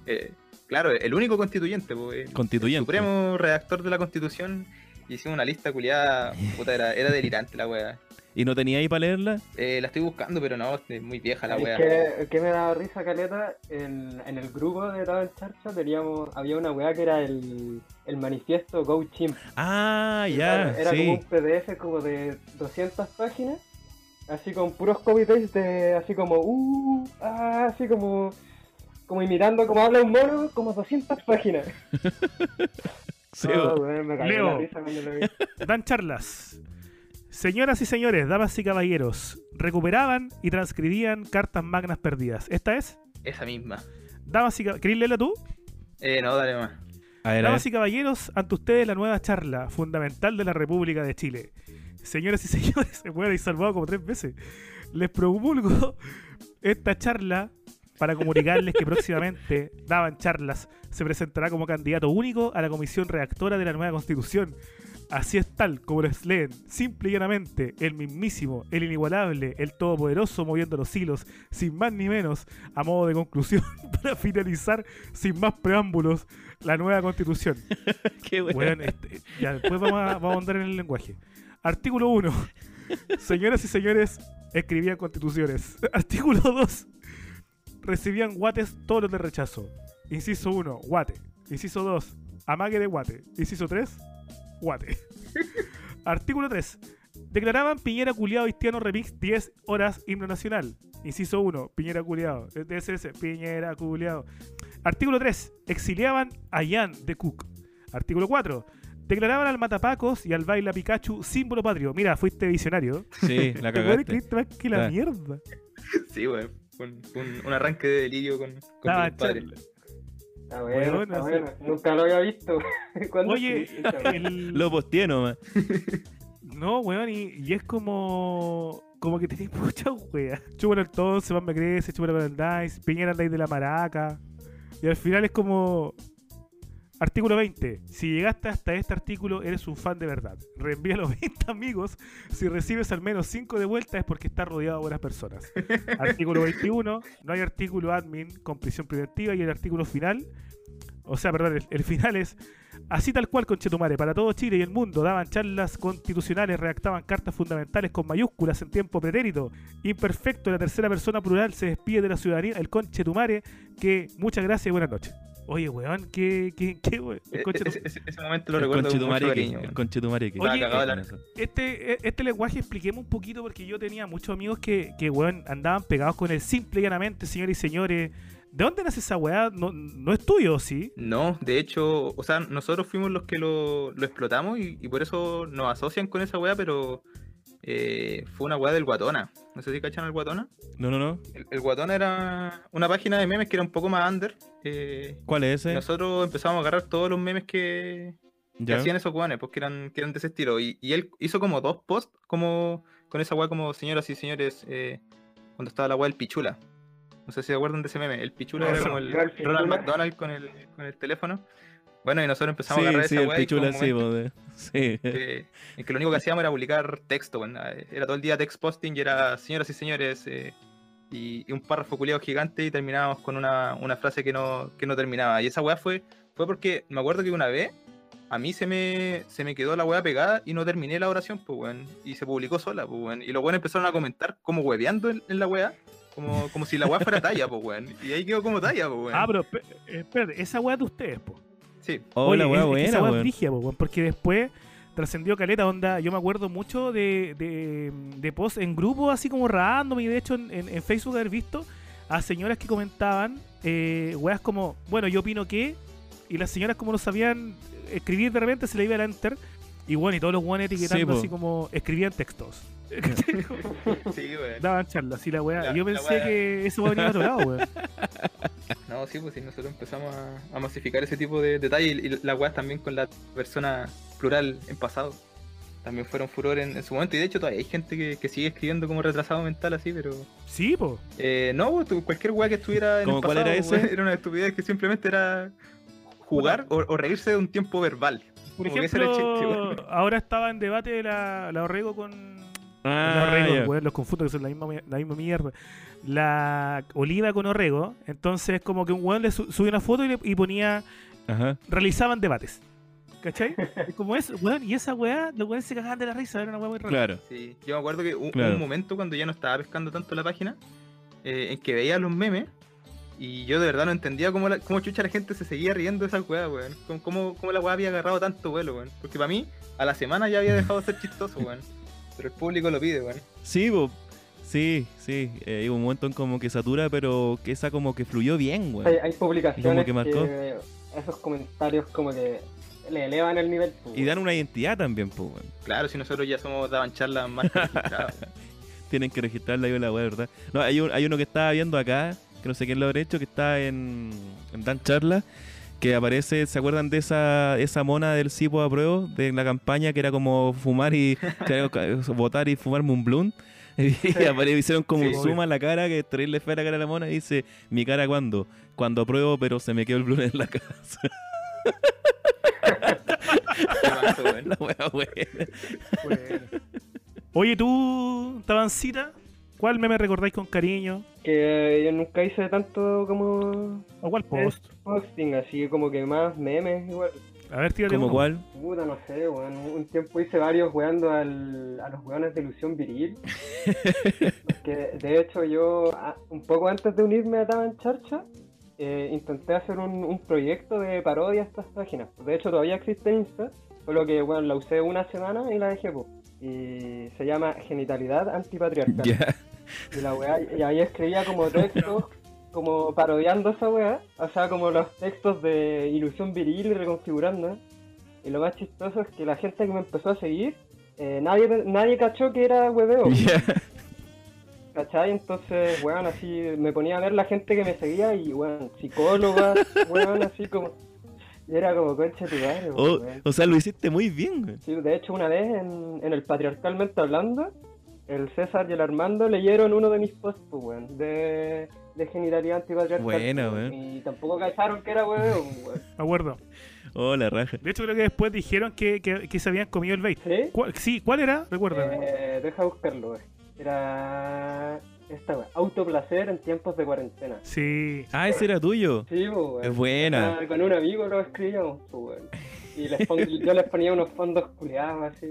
eh, claro, el único constituyente, pues, el Constituyente. supremo redactor de la constitución, y hicimos una lista culiada, puta, era, era delirante la weá. <laughs> ¿Y no tenía ahí para leerla? Eh, la estoy buscando, pero no, es muy vieja la Es weá. que, que me daba risa, Caleta, en, en el grupo de Todo en Charcha teníamos, había una weá que era el, el manifiesto Go Chimp. Ah, ya, Era, era como un PDF como de 200 páginas, así con puros copy-paste de, así como, uh, ah, así como, como imitando como habla un mono, como 200 páginas. <laughs> Sí, Oh, me cagué Leo. risa lo. <laughs> Dan Charlas. Señoras y señores, damas y caballeros, recuperaban y transcribían cartas magnas perdidas. ¿Esta es? Esa misma. Damas y caballeros, ¿querés leerla tú? Eh, no, dale más. A ver, a ver. Damas y caballeros, ante ustedes la nueva charla fundamental de la República de Chile. Señoras y señores, <laughs> se puede y salvado como tres veces. Les promulgo <laughs> esta charla para comunicarles que <laughs> próximamente Daban Charlas se presentará como candidato único a la comisión redactora de la nueva constitución. Así es tal como les leen, simple y llanamente, el mismísimo, el inigualable, el todopoderoso moviendo los hilos, sin más ni menos, a modo de conclusión, para finalizar, sin más preámbulos, la nueva constitución. Qué bueno. Weón, este, ya después vamos a, vamos a andar en el lenguaje. Artículo 1. <laughs> Señoras y señores, escribían constituciones. <laughs> Artículo 2. Recibían guates todos los de rechazo. Inciso 1, guate. Inciso 2, amague de guate. Inciso 3, guate. <laughs> Artículo 3. Declaraban Piñera culiado haitiano remix 10 horas himno nacional. Inciso 1, Piñera culiado. DSS, Piñera culiado. Artículo 3. Exiliaban a Jan de Cook. Artículo 4. Declaraban al Matapacos y al Baila Pikachu símbolo patrio. Mira, fuiste visionario. Sí, la <laughs> Te cagaste. escribiste más que la Claro. mierda. Sí, weón. Un, un, un arranque de delirio con, con compadre. charla. Está bueno, Bueno, está sí. bueno. Nunca lo había visto. <laughs> ¿Cuándo Oye, el- Lo posteé nomás. <laughs> No, weón, y, y es como. Como que tenéis muchas weas. Chúpalo el todo, se me crece, chúpalo con el dice, Piñera andáis de la maraca. Y al final es como. Artículo 20. Si llegaste hasta este artículo, eres un fan de verdad. Reenvía los <laughs> 20 amigos. Si recibes al menos 5 de vuelta es porque estás rodeado de buenas personas. <laughs> artículo 21. No hay artículo admin con prisión preventiva. Y el artículo final. O sea, perdón, el, el final es. Así tal cual, Conchetumare, para todo Chile y el mundo daban charlas constitucionales, redactaban cartas fundamentales con mayúsculas en tiempo pretérito. Imperfecto, la tercera persona plural se despide de la ciudadanía, el Conchetumare, que muchas gracias y buenas noches. Oye, weón, qué, qué, qué, weón. E- Conchetum- ese, ese- ese momento lo El recuerdo con mucho cariño. el weón. conchetumare que- Oye, eh, con eso. Este, este lenguaje expliquemos un poquito porque yo tenía muchos amigos que, que weón, andaban pegados con el simple y llanamente, señores y señores. ¿De dónde nace esa weá? No, no es tuyo, ¿sí? No, de hecho, o sea, nosotros fuimos los que lo, lo explotamos y, y por eso nos asocian con esa weá, pero eh, fue una weá del Guatona. No sé si cachan al Guatona. No, no, no. El, el Guatona era una página de memes que era un poco más under. eh, ¿Cuál es ese? nosotros empezamos a agarrar todos los memes que, hacían esos weones, pues que eran, que eran de ese estilo. Y, y él hizo como dos posts como con esa weá como señoras y señores eh, cuando estaba la weá del Pichula. No sé si se acuerdan de ese meme. El Pichula Ah, era como el Pichula- Ronald McDonald con el, con el teléfono. Bueno, y nosotros empezamos Sí, a agarrar sí, esa el pichula sí, momento bo, de- sí. que, en que lo único que hacíamos era publicar texto, bueno, era todo el día text posting y era señoras y señores eh, y, y un párrafo culiado gigante y terminábamos con una, una frase que no, que no terminaba. Y esa weá fue, fue porque me acuerdo que una vez a mí se me, se me quedó la weá pegada y no terminé la oración, pues weón, y se publicó sola, pues weón. Y los weones empezaron a comentar como hueveando en, en la weá. Como, como si la weá fuera talla, pues weón. Y ahí quedó como talla, pues weón. Ah, pero eh, espérate, esa weá de ustedes, po. Sí. Oh, Oye, es- buena, esa weá po, porque después trascendió caleta onda. Yo me acuerdo mucho de, de, de posts en grupos así como random y de hecho en, en- en Facebook haber visto a señoras que comentaban eh, weas como, bueno, yo opino que, y las señoras como no sabían escribir de repente se le iba el enter. Y bueno, y todos los weones etiquetando así como escribían textos. <laughs> Sí, weón. <laughs> Daban charlas y la weá. La- Yo la pensé weá. que eso venía de otro lado, weón. <laughs> No, sí, pues sí, nosotros empezamos a, a masificar ese tipo de detalles y, y las weas también con la persona plural en pasado. También fueron furor en, en su momento y de hecho todavía hay gente que, que sigue escribiendo como retrasado mental así, pero... Sí, po. Eh, no, pues, tú- cualquier wea que estuviera en ¿Cómo el cuál pasado era ese? weón, era una estupidez que simplemente era jugar o, o reírse de un tiempo verbal. Por Como que ese era el ejemplo, chiste, ahora estaba en debate la, la Orrego con. Ah, la Orrego, ya. weón, los confundo que son la misma, la misma mierda. La Oliva con Orrego. Entonces, como que un weón le su- subió una foto y, le- y ponía. Ajá. Realizaban debates. ¿Cachai? <laughs> Como eso, weón, y esa weá, los weones se cagaban de la risa, era una weá muy rara. Claro. Sí, yo me acuerdo que hubo Claro. un momento cuando ya no estaba pescando tanto la página, eh, en que veía los memes y yo de verdad no entendía cómo, la, cómo chucha la gente se seguía riendo de esa weá, weón. Cómo, cómo, cómo la weá había agarrado tanto vuelo, weón. Porque para mí, a la semana ya había dejado de ser chistoso, weón. Pero el público lo pide, weón. Sí, bo. sí, sí. Eh, hay un momento en como que satura, pero que esa como que fluyó bien, weón. Hay, hay publicaciones que marcó? que esos comentarios como que le elevan el nivel. pues, Y dan una identidad también, pues, weón. Claro, si nosotros ya somos daban charlas más. <laughs> Tienen que registrarla yo la weá, ¿verdad? No, hay, un- hay uno que estaba viendo acá, que no sé quién lo habrá hecho, que está en, en Dan Charla, que aparece, ¿se acuerdan de esa, esa mona del Cipo a prueba de la campaña que era como fumar y <laughs> votar y fumarme un blunt? <laughs> Y apare- hicieron como Sí, un obvio. zoom a la cara, que traerle fea la cara a la mona y dice, ¿mi cara cuándo? Cuando apruebo, pero se me quedó el blunt en la casa. <laughs> La buena. Oye, tú, Tabancita, ¿cuál meme recordáis con cariño? Que yo nunca hice tanto como ¿O cuál post? posting, así como que más memes igual. A ver, tírate ¿Como uno. cuál? Puta, no sé, weón. Un tiempo hice varios weando al, a los weones de ilusión viril. <laughs> que de hecho yo, un poco antes de unirme a Taban Charcha, eh, intenté hacer un, un proyecto de parodia a estas páginas. De hecho todavía existe Insta, solo que bueno, la usé una semana y la dejé, po. Y se llama Genitalidad Antipatriarcal. Y la weá, y ahí escribía como <laughs> textos, como parodiando esa weá, o sea, como los textos de ilusión viril y reconfigurando. Y lo más chistoso es que la gente que me empezó a seguir, eh, nadie, nadie cachó que era hueveo. <laughs> Ya. ¿Cachai? Entonces, weón, así me ponía a ver la gente que me seguía y, weón, psicólogas, weón, así como. Y era como, concha tu madre, Oh, weón. o sea, lo hiciste muy bien, güey. Sí, de hecho, una vez en, en el Patriarcalmente Hablando, el César y el Armando leyeron uno de mis posts, pues, weón, de, de genitalidad antipatriarcal. Buena, pues, weón. Y tampoco cacharon que era weón, weón. <laughs> Me acuerdo. Oh, la raja. De hecho, creo que después dijeron que, que, que se habían comido el bait. ¿Sí? ¿Cuál, sí, ¿cuál era? Recuérdame. Eh, deja buscarlo, weón. Era. Esta, weón. Autoplacer en tiempos de cuarentena. Sí. Ah, ese era tuyo. Sí, pues, weón. Es buena. Ah, con un amigo lo escribíamos, pues, weón. Y les pon- <laughs> yo les ponía unos fondos culiados así.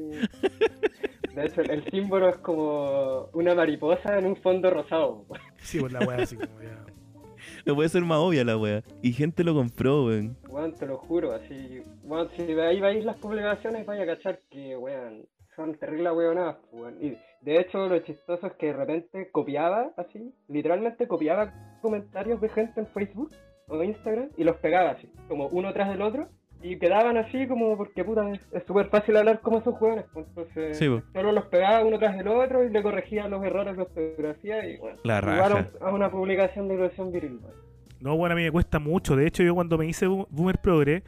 De hecho, el, el símbolo es como una mariposa en un fondo rosado. weón. Sí, pues la weá así como ya. No puede ser más obvia la wea. Y gente lo compró, weón. Weón, te lo juro, así. Weón, si de ahí veis las publicaciones, vaya a cachar que, weón, son terribles weonadas, pues, weón. Y de hecho, lo chistoso es que de repente copiaba, así, literalmente copiaba comentarios de gente en Facebook o Instagram y los pegaba así, como uno tras del otro. Y quedaban así como porque puta es- súper fácil hablar como esos jóvenes. pues, Entonces Sí, po. solo los pegaba uno tras del otro y le corregía los errores de ortografía y bueno. La raja. a una publicación de ilusión viril. No, bueno, a mí me cuesta mucho. De hecho, yo cuando me hice bo- Boomer Progre,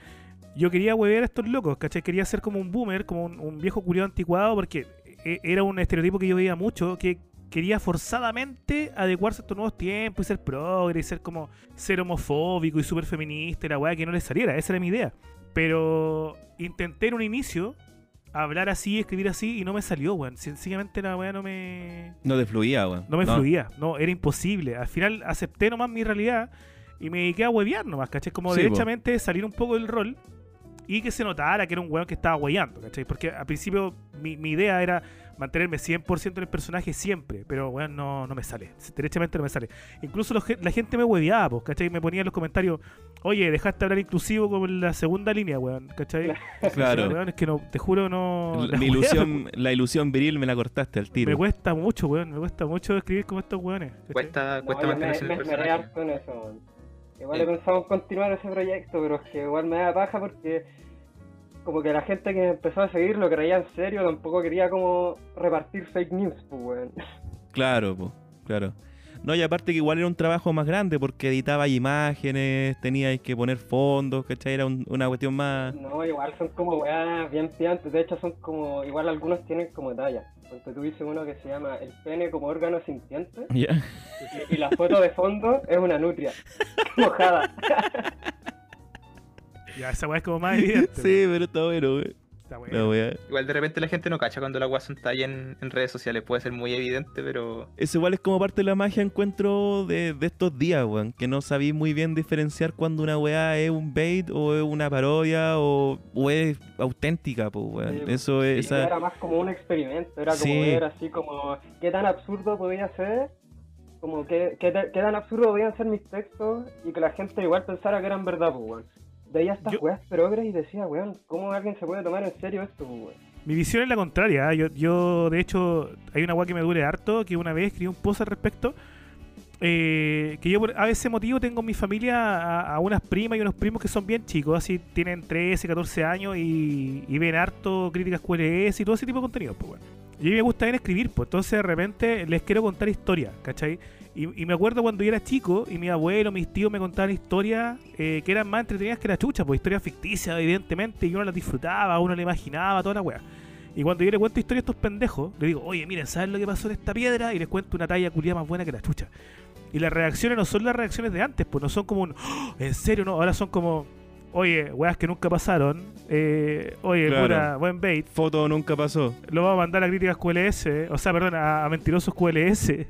yo quería huevear a estos locos, ¿cachai? Quería ser como un boomer, como un, un viejo culiado anticuado, porque era un estereotipo que yo veía mucho, que quería forzadamente adecuarse a estos nuevos tiempos y ser progre y ser como ser homofóbico y súper feminista y la weá que no le saliera. Esa era mi idea. Pero intenté en un inicio hablar así, escribir así y no me salió, weón. Sencillamente la weá no me, No te fluía, weón. no me fluía, no, era imposible. Al final acepté nomás mi realidad y me dediqué a huevear nomás, ¿cachai? Como Sí, derechamente salir un poco del rol y que se notara que era un weón que estaba hueveando, ¿cachai? Porque al principio mi, mi idea era mantenerme 100% en el personaje siempre, pero weón no, no me sale, derechamente no me sale. Incluso los la gente me hueveaba, pues, ¿cachai? Me ponía en los comentarios, oye, dejaste hablar inclusivo como en la segunda línea, weón, ¿cachai? <laughs> Claro. Weón, es que no, te juro no... La, ilusión, <laughs> la ilusión viril me la cortaste al Me tiro. cuesta mucho, weón, me cuesta mucho escribir como estos weones. ¿cachai? Cuesta, No, cuesta me, mantenerse en me eso, weón. Igual he pensado en continuar ese proyecto, pero es que igual me da paja porque como que la gente que empezó a seguir lo creía en serio, tampoco quería como repartir fake news, pues weón. Claro, po, claro. No, y aparte que igual era un trabajo más grande porque editaba imágenes, teníais que poner fondos, ¿cachai? Era un- una cuestión más... No, igual son como weas bien piantes, de hecho son como, igual algunos tienen como talla. Porque tú dices uno que se llama el pene como órgano sintiente <laughs> Ya. y, y la foto de fondo es una nutria <laughs> mojada. Ya, esa weá es como más evidente. Sí, pero está bueno, güey. Está bueno. La wea. Igual de repente la gente no cacha cuando la Watson está ahí en, en redes sociales. Puede ser muy evidente, pero Eso igual es como parte de la magia encuentro de, de estos días, weón. Que no sabéis muy bien diferenciar cuando una weá es un bait o es una parodia o, o es auténtica, pues, weón. Sí, Eso es... Esa- Era más como un experimento, era como Sí. ver así como qué tan absurdo podía ser, como qué, qué, ta- qué tan absurdo podían ser mis textos y que la gente igual pensara que eran verdad, pues, weón. Veía estas Yo- weas progres y decía, weón, ¿cómo alguien se puede tomar en serio esto, weón? Mi visión es la contraria. ¿eh? Yo, yo, de hecho, hay una weá que me duele harto, que una vez escribí un post al respecto. eh, que yo por a ese motivo tengo en mi familia a, a unas primas y unos primos que son bien chicos, así tienen 13, 14 años y, y ven harto críticas QLS y todo ese tipo de contenido, pues bueno. Y a mí me gusta bien escribir, pues entonces de repente les quiero contar historias, ¿cachai? Y, me acuerdo cuando yo era chico y mi abuelo, mis tíos me contaban historias eh, que eran más entretenidas que la chucha, pues historias ficticias, evidentemente, y uno las disfrutaba, uno le imaginaba, toda la wea. Y cuando yo le cuento historias a estos pendejos, le digo, oye, miren, ¿saben lo que pasó en esta piedra? Y les cuento una talla culiada más buena que la chucha. Y las reacciones no son las reacciones de antes, pues no son como un, "Oh, ¿en serio no? Ahora son como, oye, weas que nunca pasaron, eh, oye, Claro. pura, buen bait, Foto nunca pasó. lo vamos a mandar a críticas QLS, o sea, perdón, a, a mentirosos QLS.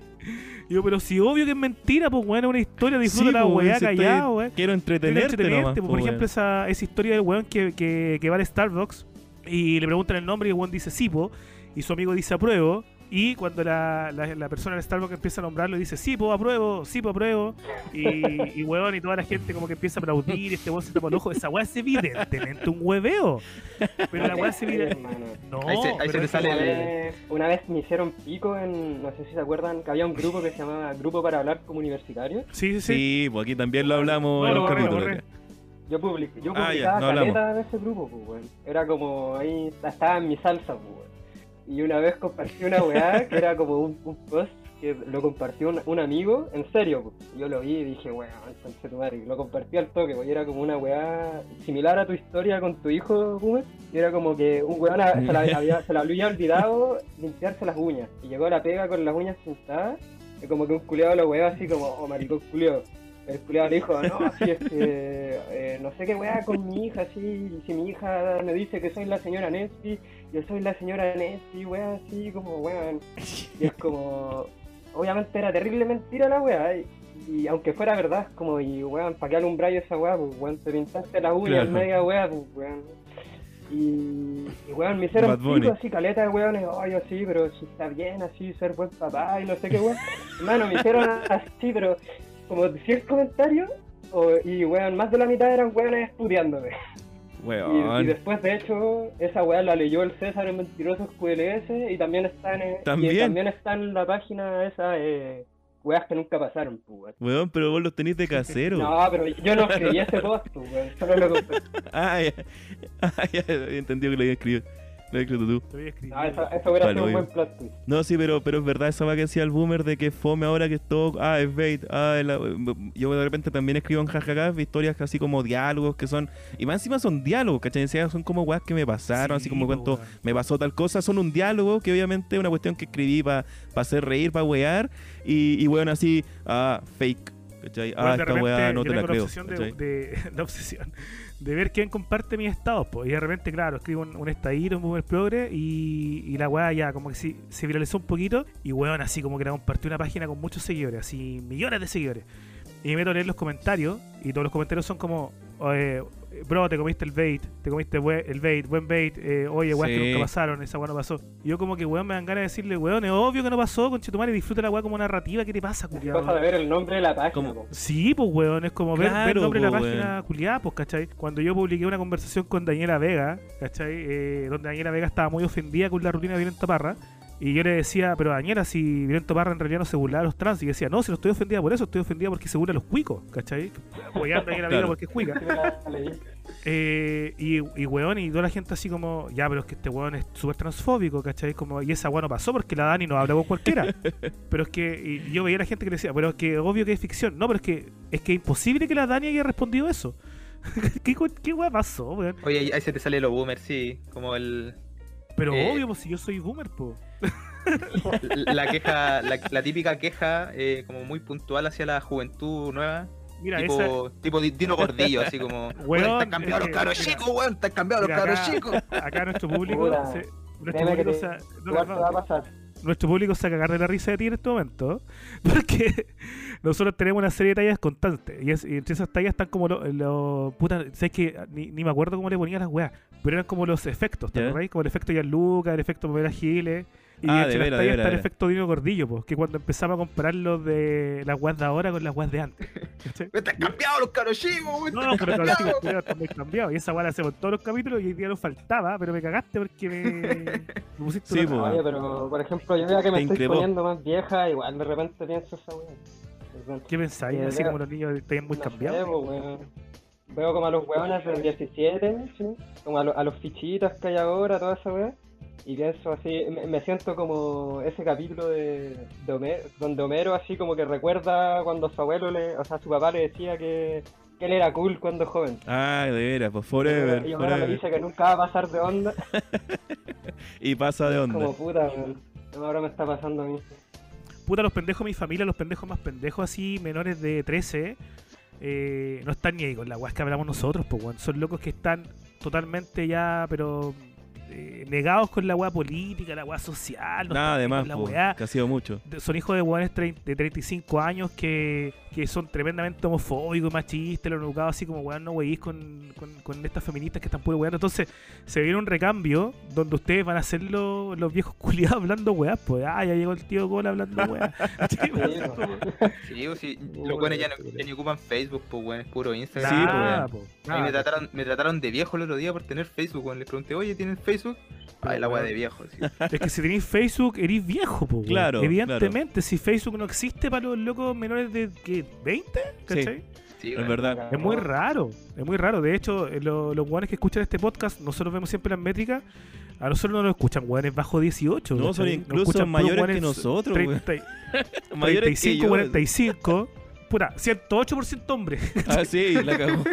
Digo, pero si obvio que es mentira, pues weón, es una historia, disfruta Sí, la po, weá callado, weón. Quiero entretenerte, entretenerte, nomás, po. po, Por ejemplo, esa, esa historia del weón que, que, que va al Starbucks y le preguntan el nombre y el weón dice Sipo y su amigo dice apruebo. Y cuando la, la, la persona del Starbucks empieza a nombrarlo, dice Sipo, apruebo, Sipo, apruebo. Y, y weón, y toda la gente como que empieza a aplaudir, este weón se tapa el ojo. Esa weá es evidentemente un hueveo. Pero la weá es Sí, evidente. hermano. No, Ahí se- ahí se te sale Una vez, una vez me hicieron pico en, no sé si se acuerdan, que había un grupo que se llamaba Grupo para Hablar como Universitario. Sí, sí, sí. Sí, pues aquí también lo hablamos No, en lo los capítulos. Yo, public- yo Ah, publicaba no hablamos. caleta en ese grupo, pues, weón. Era como ahí, estaba en mi salsa, pues, weón. Y una vez compartí una weá que era como un, un post que lo compartió un, un amigo, en serio. Yo lo vi y dije, weón, tu madre. Lo compartí al toque, pues. Y era como una weá similar a tu historia con tu hijo, Boomer. Y era como que un weón a- se, la <laughs> había, se la había olvidado limpiarse las uñas. Y llegó a la pega con las uñas pintadas. Y como que un culiado lo weó así como, oh maricón culiado. El culiado le dijo, no, si es que eh, no sé qué weá con mi hija, así, y si mi hija me dice que soy la señora Nesty, yo soy la señora Nesty, weá, así como weón. Y es como, obviamente era terrible mentira la weá, y, y aunque fuera verdad, es como, y weón, ¿para qué alumbráis esa weá? Pues weón, te pintaste las uñas Claro. media weá, pues weón. Y, y weón, me hicieron pico así, caleta de weones, ay, así, pero si está bien así, ser buen papá y no sé qué weón. Hermano, me hicieron <laughs> así, pero como 100 comentarios, y weón, más de la mitad eran weones estudiándome. Y, y Weón. después, de hecho, esa weá la leyó el César en Mentirosos QLS y también está en, y ¿También? también está en la página esa, eh, weas que nunca pasaron, pues, weón. Weón, pero vos los tenés de casero. No, pero yo no escribí ese post, pues, weón. Solo lo compartí. <laughs> Ah, ya. <laughs> Ah, ya. Había entendido que lo había escrito. Lo escrito tú. Te voy a escribir. No, eso, eso hubiera sido un buen plot twist. No, sí, pero, pero es verdad esa va que decía el boomer de que fome ahora que es todo. Ah, es bait. Ah, la- yo de repente también escribo en jajaja historias así como diálogos que son. Y más encima son diálogos, ¿cachai? Son como weas que me pasaron, así Sí, como po, cuento. weón. Me pasó tal cosa. Son un diálogo que obviamente es una cuestión que escribí para hacer reír, para wear. Y, y weón, así. Ah, fake. ¿cachai? Bueno, Ah, de esta repente weá no te la creo. La obsesión, de, de- <laughs> la obsesión de ver quién comparte mis estados, pues. Y de repente, claro, escribo un, un estadito, un boomer progre, y, la weá ya como que sí, se viralizó un poquito, y weón, así como que la compartí una página con muchos seguidores, así millones de seguidores. Y me meto a leer los comentarios, y todos los comentarios son como, oye, bro, te comiste el bait, te comiste bue- el bait, buen bait, eh, oye, weón, que Sí. nunca pasaron, esa weá no pasó. Y yo como que, weón, me dan ganas de decirle, weón, es obvio que no pasó, conchetumare, disfruta la weá como narrativa, ¿qué te pasa, Es culiao? cosa de ver el nombre de la página, po. Sí, pues weón, es como ver, el nombre de la po, página culiada, pues, ¿cachai? Cuando yo publiqué una conversación con Daniela Vega, ¿cachai? Eh, donde Daniela Vega estaba muy ofendida con la rutina de Violento Parra. Y yo le decía, pero Daniela, si Violento Parra en realidad no se burlaba de los trans. Y decía, no, si no estoy ofendida por eso, estoy ofendida porque se burla de los cuicos, ¿cachai? Apoyando a Daniela porque es cuica. Eh, y, y weón, y toda la gente así como, ya, pero es que este weón es súper transfóbico, ¿cachai? Como, y esa weón no pasó porque la Dani no habla con cualquiera. <laughs> pero es que y yo veía a la gente que le decía, pero es que obvio que es ficción. No, pero es que es que imposible que la Dani haya respondido eso. <laughs> ¿Qué, ¿Qué weón pasó, weón? Oye, ahí- ahí se te sale lo boomer, sí. Como el. Pero Eh. obvio, pues si yo soy boomer, po. <laughs> La queja, la, la típica queja, eh, como muy puntual hacia la juventud nueva. Mira, esa. tipo, tipo Di- Dino Gordillo, así como. Weón, están cambiados los que, cabros chicos, weón, están cambiados los Mira, cabros acá- chicos. Acá nuestro público. Se- nuestro público te- se- no, no, va a pasar. nuestro público se va a cagar de la risa de ti en este momento, <laughs> porque nosotros tenemos una serie de tallas constantes, y, es- y entre esas tallas están como los, lo, puta, sabes que ni, ni me acuerdo cómo le ponían las weas, pero eran como los efectos, ¿te. Como el efecto Gianluca, el efecto Pamela Giles, y Ah, de de efecto Dino Gordillo, pues, que cuando empezamos a comparar los de las weas de ahora con las weas de antes. ¿cachai? Están cambiados los cabros chicos, weón. No, están pero los chicos están muy cambiados. Y esa weá la hacemos todos los capítulos y hoy día nos faltaba, pero me cagaste porque me, me pusiste Sí, una-. Oye, pero por ejemplo, yo ya que me Te estoy increpó. poniendo más vieja, igual de repente pienso esa weá. ¿Qué pensáis? Así veo- como los niños están muy No cambiados. Veo como a los weones del 17, ¿sí? como a, lo- a los fichitas que hay ahora, toda esa weá. Y pienso así, me, siento como ese capítulo de, de Homero, donde Homero así como que recuerda cuando su abuelo, le, o sea, su papá le decía que, que él era cool cuando joven. Ah, de veras, pues forever. y ahora me dice que nunca va a pasar de onda. <laughs> Y pasa de onda. Como puta, weón. Ahora me está pasando a mí. Puta, los pendejos de mi familia, los pendejos más pendejos así, menores de 13, eh, no están ni ahí con la weá que hablamos nosotros, pues weón. Son locos que están totalmente ya, pero eh, negados con la weá política, la weá social. no Nada están de ni más, con la po, weá. que ha sido mucho. son hijos de hueones trein- de 35 años que, que son tremendamente homofóbicos, machistas, lo han educado así como weón, no weís con, con, con estas feministas que están puro weando. Entonces, se viene un recambio donde ustedes van a ser los, los viejos <laughs> culiados hablando weás, pues, ah, ya llegó el tío Cola hablando weás. <laughs> <laughs> Sí, po. Sí, los buenos ya, no, ya ni ocupan Facebook, pues, weón, es puro Instagram. Sí, pues, po, A mí me trataron, me trataron de viejo el otro día por tener Facebook, weón. Les pregunté, oye, ¿tienen Facebook? Ay, la weá de viejo, sí. <laughs> Es que si tenéis Facebook, eres viejo, po. Claro, Evidentemente, si Facebook no existe para los locos menores de ¿qué? ¿20? ¿Cachai? Sí, Es weón. verdad. Es muy raro, es muy raro. De hecho, eh, lo- los guanes que escuchan este podcast, nosotros vemos siempre las métricas. A nosotros no nos escuchan guanes bajo 18. No, ¿cachai? son Nos incluso escuchan puros mayores guanes que nosotros, weón. 30 <laughs> Mayores que 35, yo. 45. Pura, 108% hombre. Ah, sí, la <laughs> cagó.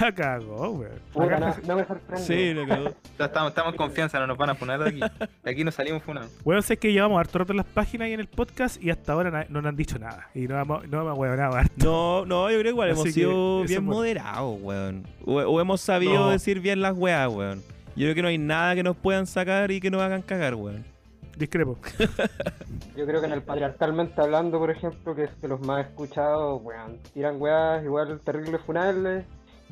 La cagó, Acá- no, no me sorprende. Sí, la cagó. Ya Estamos, estamos en confianza, no nos van a funar de aquí. De aquí nos salimos funados. Weón, sé que llevamos harto rato en las páginas y en el podcast y hasta ahora no nos han dicho nada. Y no hemos, no hemos huevonado harto. No, no, yo creo que igual Así hemos sido bien bueno. moderados, weón. O, o hemos sabido No. decir bien las weas, weón. Yo creo que no hay nada que nos puedan sacar y que nos hagan cagar, weón. Discrepo. <laughs> Yo creo que en el patriarcalmente hablando, por ejemplo, que es de los más escuchados, weón, tiran weas igual terribles funables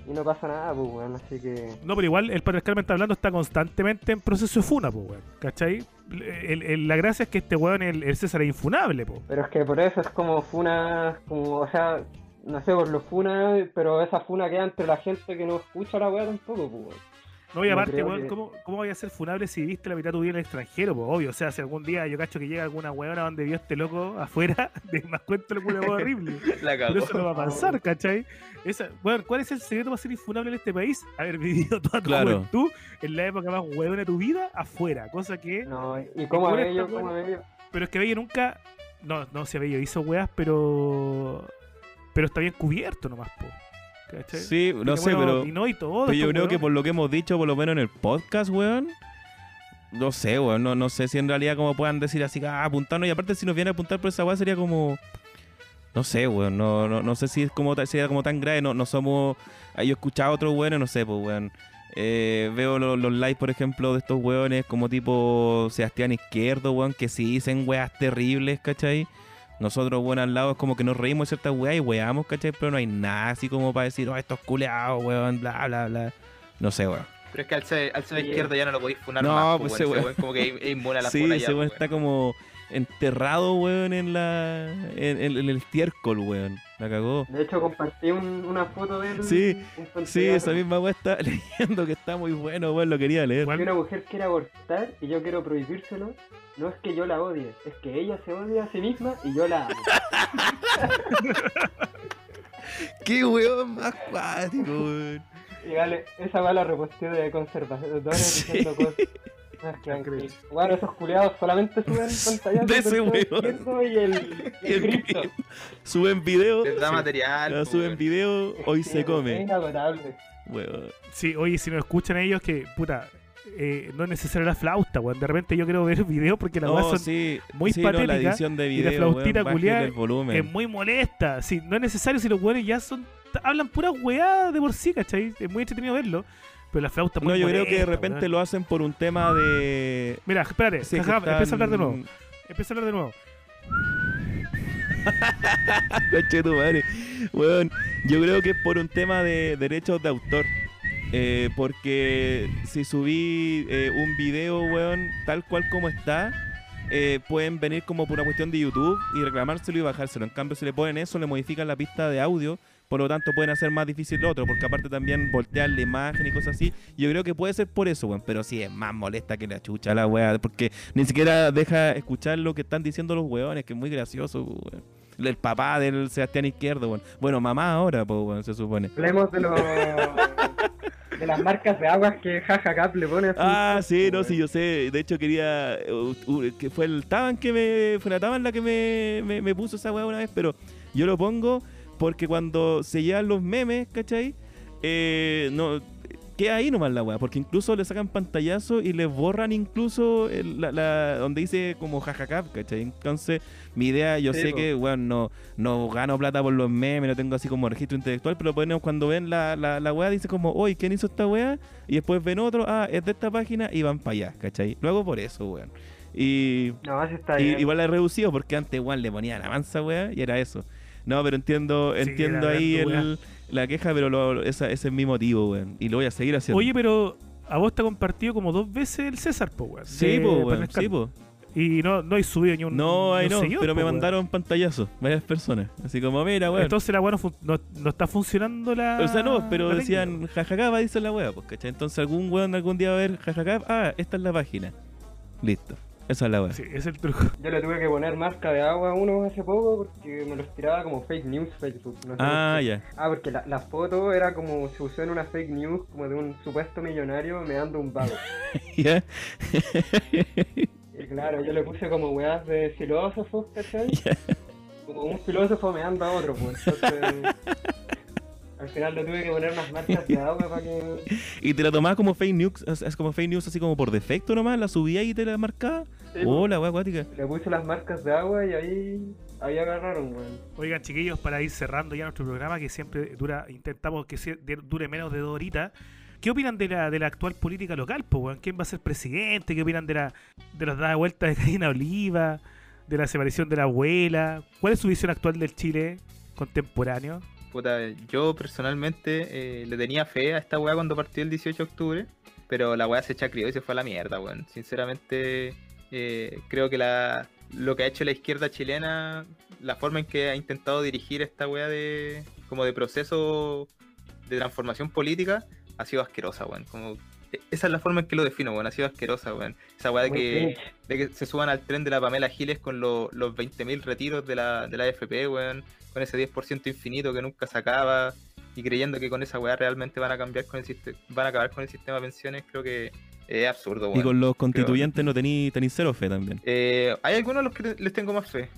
y no pasa nada, pues weón, así que... No, pero igual el patriarcalmente hablando está constantemente en proceso de funa, po, weón. ¿Cachai? El- el- la gracia es que este weón, el, el César, es infunable, po. Pero es que por eso es como funa, como, o sea, no sé, por los funa, pero esa funa queda entre la gente que no escucha la wea tampoco, pues weón. No, y aparte, weón, que- ¿cómo, ¿cómo voy a ser funable si viste la mitad de tu vida en el extranjero? Pues obvio, o sea, si algún día yo cacho que llega alguna weona donde vio este loco afuera, <laughs> de más cuento alguna weá horrible. <laughs> La Pero eso no va a pasar, <laughs> ¿cachai? Esa, weón, ¿cuál es el secreto para ser infunable en este país? Haber vivido toda tu Claro. juventud en la época más huevona de tu vida afuera, cosa que... No, y como a ellos. Pero es que Bello nunca... No, no, si Bello hizo weas, pero... Pero está bien cubierto nomás, po. ¿Cachai? Sí, no sé, pero, vino y todo, pero yo creo que por lo que hemos dicho, por lo menos en el podcast, weón. No sé, weón. No, no sé si en realidad como puedan decir así, ah, apuntarnos. Y aparte, si nos vienen a apuntar por esa weá, sería como. No sé, weón. No, no, no sé si es como, sería como tan grave. No, no somos. ah, Yo he escuchado a otros weones, no sé, pues, weón. Eh, veo lo- los likes, por ejemplo, de estos weones como tipo Sebastián Izquierdo, weón, que sí dicen weas terribles, ¿cachai? Nosotros, weón, al lado es como que nos reímos de ciertas weas y weamos, ¿cachai? Pero no hay nada así como para decir, oh, estos culeados, weón, bla, bla, bla. No sé, weón. Pero es que al ser, al ser Sí. izquierdo ya no lo podéis funar No, más. pues pues, ese weón. Como que es- inmune a la sí, funa ese ya, weón está como enterrado, weón, en la. en, en- en el estiércol, weón. La cagó. De hecho, compartí un- una foto de él. Sí, Sí, esa misma weón está <laughs> leyendo que está muy bueno, weón, lo quería leer. Si una mujer quiere abortar y yo quiero prohibírselo, no es que yo la odie, es que ella se odia a sí misma y yo la amo. <laughs> Qué weón más cuático, weón. Y vale, esa va la reposteó de conservadores <laughs> Sí. diciendo cosas. Ah, que- que- Bueno, esos culiados solamente suben <laughs> pantallas De ese weón. <laughs> y el, y el cripto. Suben video. Les da material. Ah, pues, suben video, hoy Sí, se Es come. inagotable. Weón. Sí, oye, si nos escuchan ellos, que, puta, eh, no es necesaria la flauta, weón. De repente yo quiero ver <laughs> videos porque las weas No, son sí, muy sí, no, la patéticas edición de y la video, flautita weón, volumen. es muy molesta. Sí, no es necesario si los weones ya son. Hablan pura weá de por sí, ¿cachai? Es muy entretenido verlo. Pero la flauta muy No, yo creo que de molesta, repente weón. lo hacen por un tema de. Mira, espérate, Sí, jaja, empieza a hablar de nuevo. están- <laughs> Empieza a hablar de nuevo. Conche tu madre. Weón, yo creo que es por un tema de derechos de autor. Eh, porque si subí eh, un video, weón, tal cual como está, eh, pueden venir como por una cuestión de YouTube y reclamárselo y bajárselo. En cambio, si le ponen eso, le modifican la pista de audio. Por lo tanto, pueden hacer más difícil lo otro, porque aparte también voltear la imagen y cosas así. Yo creo que puede ser por eso, weón. Pero sí es más molesta que la chucha la weá, porque ni siquiera deja escuchar lo que están diciendo los weones, que es muy gracioso, weón. El papá del Sebastián Izquierdo, weón. Bueno, mamá ahora, pues, weón, se supone. Hablemos de los de las marcas de aguas que Jaja Cap le pone a su- Ah, sí, no, sí, yo sé. De hecho, quería. uh, uh, que fue el Taban que me. Fue la Taban la que me, me, me puso esa weá una vez, pero yo lo pongo porque cuando se llevan los memes, ¿cachai? Eh, no. Queda ahí nomás la weá, porque incluso le sacan pantallazo y le borran incluso el- la, la- donde dice como jajacap, ¿cachai? Entonces, mi idea, yo Sí, sé po. que, weón, no, no gano plata por los memes, no tengo así como registro intelectual, pero ponemos cuando ven la, la, la weá, dice como, oye, ¿quién hizo esta weá? Y después ven otro, ah, es de esta página y van para allá, ¿cachai? Lo hago por eso, weón. Y, No, está y- bien. igual la he reducido porque antes, weón, le ponían avanza, weá, y era eso. No, pero entiendo, Sí, entiendo ahí el, la queja, pero lo- esa- ese es mi motivo, weón. Y lo voy a seguir haciendo. Oye, pero a vos te ha compartido como dos veces el César, po, weón. sí, po, weón, sí, po. Y no, no hay subido ni un. No, ahí no, seguidor, pero me po, mandaron pantallazos, varias personas. Así como, mira, weón. Entonces la weá no, no, no está funcionando la. o sea, no, pero decían técnica. jajacaba, dice la weá, pues, ¿cachai? Entonces algún weón algún día va a ver jajacaba, ah, esta es la página. Listo. Esa es la weá. Sí, es el truco. <laughs> Yo le tuve que poner marca de agua a uno hace poco porque me los tiraba como fake news Facebook. No sé Ah, ya. Ah, porque la, la foto era como se usó en una fake news como de un supuesto millonario me dando un vago. <laughs> ¿Ya? Y claro, yo le puse como weas de filósofos, ¿cachai? Como un filósofo me anda a otro, pues. Entonces, al final le tuve que poner unas marcas de agua para que. <laughs> ¿Y te la tomabas como fake news? ¿Es es como fake news así como por defecto nomás? ¿La subía y te la marcaba? Sí, Oh, la weá acuática. Le puse las marcas de agua y ahí. Ahí agarraron, weón. Oigan, chiquillos, para ir cerrando ya nuestro programa, que siempre dura, intentamos que se- de- dure menos de dos horitas. ¿Qué opinan de la, de la actual política local, po, weón? ¿Quién va a ser presidente? ¿Qué opinan de la de las dadas vueltas de Karina Oliva? ¿De la separación de la abuela? ¿Cuál es su visión actual del Chile contemporáneo? Puta, yo personalmente eh, le tenía fe a esta weá cuando partió el 18 de octubre, pero la weá se chacrió y se fue a la mierda, weón. Sinceramente, eh, creo que la, lo que ha hecho la izquierda chilena, la forma en que ha intentado dirigir esta weá de, como de proceso de transformación política, ha sido asquerosa, weón. Como, e- esa es la forma en que lo defino, weón. Ha sido asquerosa, weón. Esa weá de que, de que se suban al tren de la Pamela Giles con lo- los 20.000 retiros de la, de la AFP, weón, con ese 10% infinito que nunca se acaba y creyendo que con esa weá realmente van a cambiar con el van a acabar con el sistema de pensiones, creo que es absurdo, Y weón. con los constituyentes no tení, tení cero fe también. Eh, hay algunos a los que les tengo más fe.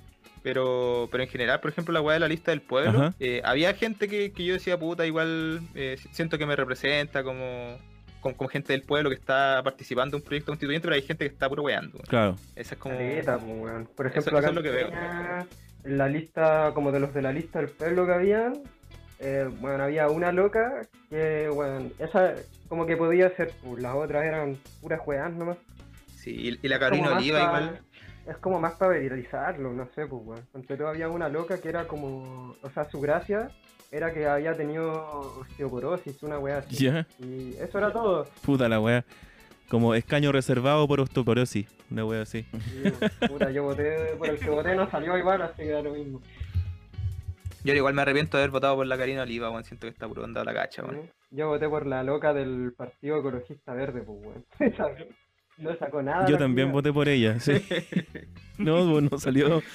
Pero, pero en general, por ejemplo, la weá de la lista del pueblo, eh, había gente que, que yo decía, puta, igual eh, siento que me representa como, como, como gente del pueblo que está participando en un proyecto constituyente, pero hay gente que está puro weando. weón. Claro. Esa es como... Caleta, pues. Por Eso- ejemplo, eso acá es lo que veo. en Peña, en la lista, como de los de la lista del pueblo que habían, eh, bueno, había una loca que, bueno, esa como que podía ser, pues, las otras eran puras weas nomás. Sí, y, y la Carolina Oliva igual. Es como más para viralizarlo, no sé, pues, weón. Entre todo había una loca que era como, o sea, su gracia era que había tenido osteoporosis, una wea así. Ya. Y eso era todo. Puta la weá. Como escaño reservado por osteoporosis. Una weá así. Y, puta, yo voté, por el que voté no salió igual, así que da lo mismo. Yo igual me arrepiento de haber votado por la Karina Oliva, weón. Siento que está puro andado la cacha, weón. Yo voté por la loca del Partido Ecologista Verde, pues, weón. <laughs> No sacó nada. Yo también voté por ella, sí. <laughs> No, no salió. <laughs>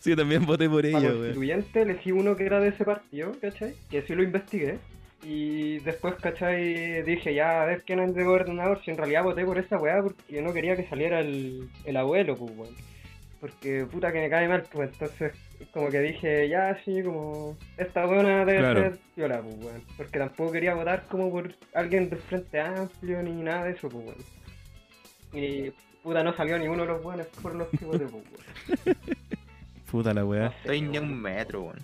Sí, yo también voté por ella, weón. constituyente elegí uno que era de ese partido, ¿cachai? Que sí lo investigué. Y después, ¿cachai? Dije, ya, a ver quién es de gobernador. Si en realidad voté por esa weá porque no quería que saliera el, el abuelo, pues, weón. Porque puta que me cae mal, pues entonces como que dije, ya, sí, como esta buena debe Claro. ser viola, pues, weón. Porque tampoco quería votar como por alguien del Frente Amplio ni nada de eso, pues, weón. Y puta, no salió ninguno de los buenos por los que voté, pues, weón. <laughs> Puta la weá. Estoy ni a un metro, weón.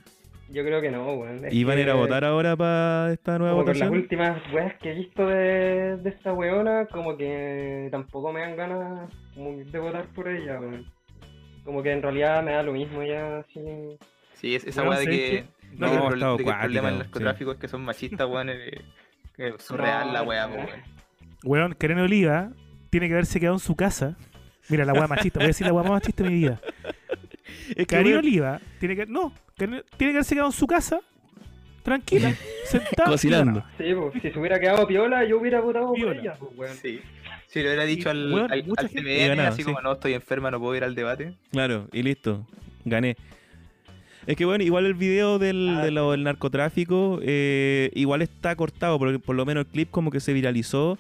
Yo creo que no, weón. Es ¿Y van a ir a votar ahora para esta nueva Como por las votación? últimas weas que he visto de, de esta weona, como que tampoco me dan ganas como de votar por ella, weón. Como que en realidad me da lo mismo ya, así. Sí, es, esa weá de ¿sabes que, de No, que el, de que el problema del narcotráfico es que son machistas, weón. eh, <laughs> que es surreal la weá, weón. Weón, Karina Oliva tiene que haberse quedado en su casa. Mira, la weá machista, voy a decir la weá más machista de mi vida. <laughs> Es que, Karina weón, Oliva tiene que. No, tiene que haberse quedado en su casa, tranquila, <laughs> sentada. Cocinando. Sí, pues, si se hubiera quedado piola, yo hubiera votado Piola. por ella, pues, weón. Sí. Si le hubiera dicho al, weón, al, mucha al gente- Y ganaba, así sí. como no estoy enferma, no puedo ir al debate. Claro, y listo. Gané. Es que bueno, igual el video del, Ah, de lo- del narcotráfico eh, igual está cortado, porque por lo menos el clip como que se viralizó,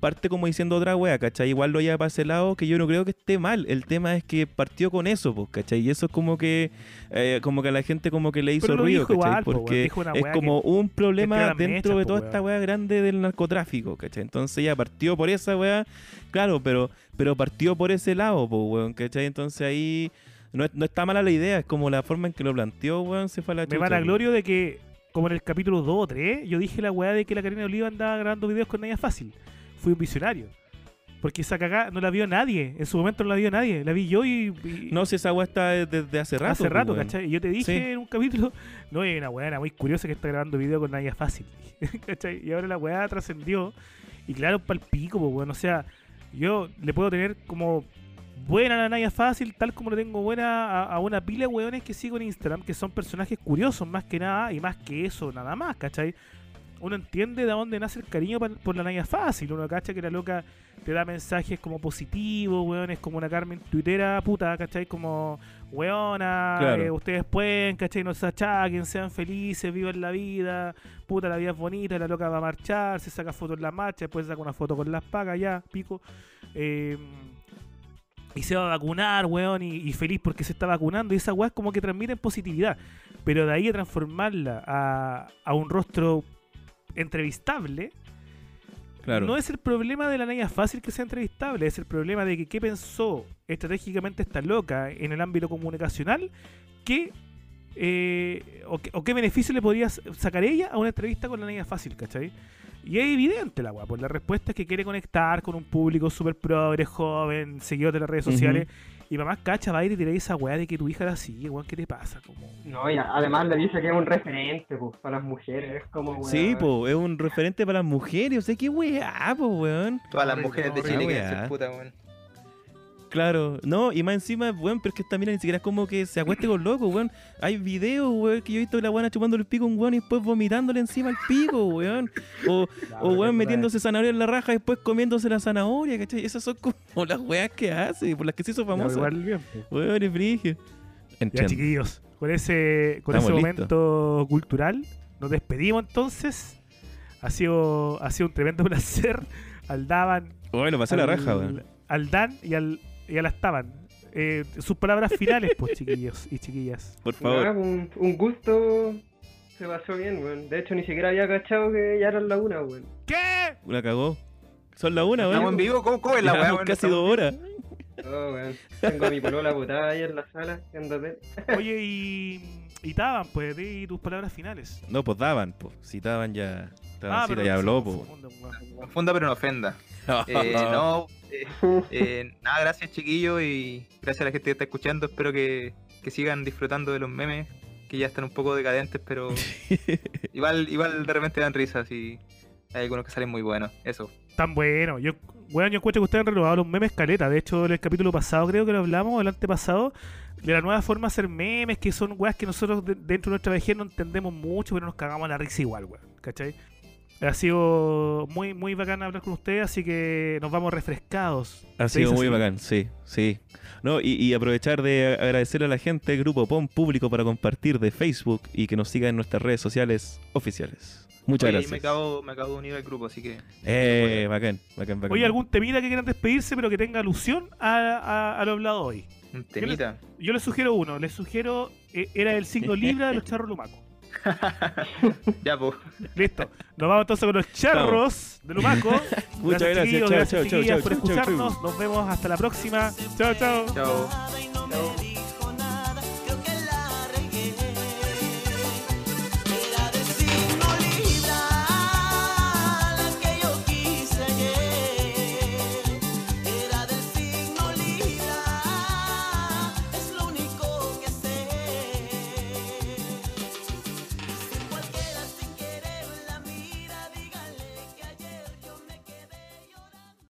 parte como diciendo otra wea, ¿cachai? Igual lo lleva para ese lado, que yo no creo que esté mal. El tema es que partió con eso, pues, ¿cachai? Y eso es como que eh, como que a la gente como que le hizo ruido, ¿cachai? igual, porque es como un problema dentro de toda esta wea grande del narcotráfico, ¿cachai? Entonces ya partió por esa wea, claro, pero pero partió por ese lado, pues, weón, ¿cachai? Entonces ahí no, no está mala la idea, es como la forma en que lo planteó, weón, se fue a la Me chucha, van a weón. glorio de que, como en el capítulo 2 o 3, yo dije la weá de que la Karina Oliva andaba grabando videos con Naya Fácil. Fui un visionario. Porque esa cagada no la vio nadie. En su momento no la vio nadie. La vi yo y. y- No, si esa weá está desde hace rato. hace pues, rato, weón. ¿cachai? Y yo te dije Sí. en un capítulo, <laughs> no, hay una weá muy curiosa que está grabando video con Naya Fácil. <laughs> ¿cachai? Y ahora la weá trascendió. Y claro, pa'l pico, pues, weón. O sea, yo le puedo tener como buena la Naya Fácil, tal como le tengo buena a, a una pila de weones que sigo en Instagram, que son personajes curiosos más que nada, y más que eso, nada más, ¿cachai? Uno entiende de dónde nace el cariño por la Naya fácil. Uno cacha que la loca te da mensajes como positivos, weón, es como una Carmen tuitera puta, ¿cachai? Como, weona, Claro. eh, ustedes pueden, ¿cachai? No se achaquen, sean felices, vivan la vida, puta, la vida es bonita, la loca va a marchar, se saca fotos en la marcha, después saca una foto con las pagas, ya, pico. Eh, y se va a vacunar, weón, y, y feliz porque se está vacunando. Y esa weá es como que transmiten positividad. Pero de ahí a transformarla a, a un rostro entrevistable, Claro. no es el problema de la Naya fácil que sea entrevistable, es el problema de que qué pensó estratégicamente esta loca en el ámbito comunicacional, que, eh, o, qué- o qué beneficio le podría sacar ella a una entrevista con la Naya fácil, ¿cachai? Y es evidente la weá, pues la respuesta es que quiere conectar con un público súper progre, joven, seguidor de las redes sociales. Y mamá cacha va a ir y tirar esa weá de que tu hija era así, weón, ¿qué te pasa? Como... No, y además le dice que es un referente, pues, para las mujeres. Es como, weón. Sí, po, es un referente para las mujeres. O sea, qué weá, po, weón. Todas las mujeres de Chile que weá. puta, weón. Claro, no, y más encima, weón, pero es que esta mina ni siquiera es como que se acueste con loco, weón. Hay videos, weón, que yo he visto de la buena chupando el pico a un weón y después vomitándole encima el pico, weón. O, o weón, metiéndose zanahoria en la raja y después comiéndose la zanahoria, ¿cachai? Esas son como <laughs> las weas que hace, por las que se hizo famosa. igual bien, pues. Weón, es frigio. Ya, chiquillos, con ese, con Estamos ese listos. momento cultural, nos despedimos entonces. Ha sido, ha sido un tremendo <laughs> placer. Al Daban, Bueno, pasé la al, raja, weón. al Dan y al, y al Astaban. Eh, sus palabras finales, pues, chiquillos y chiquillas. Por favor. un, un gusto. Se pasó bien, weón. De hecho, ni siquiera había cachado que ya eran la una, weón. ¿Qué? La cagó. Son la una, ¿Estamos en weón. vivo? ¿Cómo, cómo es la weón? casi Estamos- dos horas. Oh, weón. Tengo a mi polola botada ahí en la sala. que anda de- Oye, y, y Taban, pues, di tus palabras finales. No, pues daban, pues. Si daban ya. Daban, Ah, pero ya habló, pues. weón. Confunda pero no ofenda. <laughs> Eh, no, eh, <laughs> eh, nada, gracias chiquillos y gracias a la gente que está escuchando. Espero que, que sigan disfrutando de los memes, que ya están un poco decadentes, pero <laughs> igual, igual de repente dan risas y hay algunos que salen muy buenos. Eso. Tan bueno. Yo, bueno, yo encuentro que ustedes han renovado los memes caleta. De hecho, en el capítulo pasado creo que lo hablamos, el antepasado, de la nueva forma de hacer memes, que son weas que nosotros de- dentro de nuestra vejez no entendemos mucho, pero nos cagamos la risa igual, weón. ¿Cachai? Ha sido muy, muy bacán hablar con ustedes, así que nos vamos refrescados. Ha ¿Se sido muy así? bacán, sí, sí. No, y, y aprovechar de agradecer a la gente del grupo POM público para compartir de Facebook y que nos siga en nuestras redes sociales oficiales. Muchas Oye, gracias. me acabo, me acabo de unir al grupo, así que. Eh, bacán, bacán, bacán. Oye, ¿algún temita que quieran despedirse, pero que tenga alusión a, a- a lo hablado hoy? Un temita. Yo les sugiero uno. Les sugiero, eh, era el signo <laughs> Libra de los charros lumacos. <laughs> ya, pues. Listo. Nos vamos entonces con los charros de Lumaco. <laughs> Muchas gracias, gracias chao, chao, chao, por escucharnos. Nos vemos hasta la próxima. Chao, chao. Chao.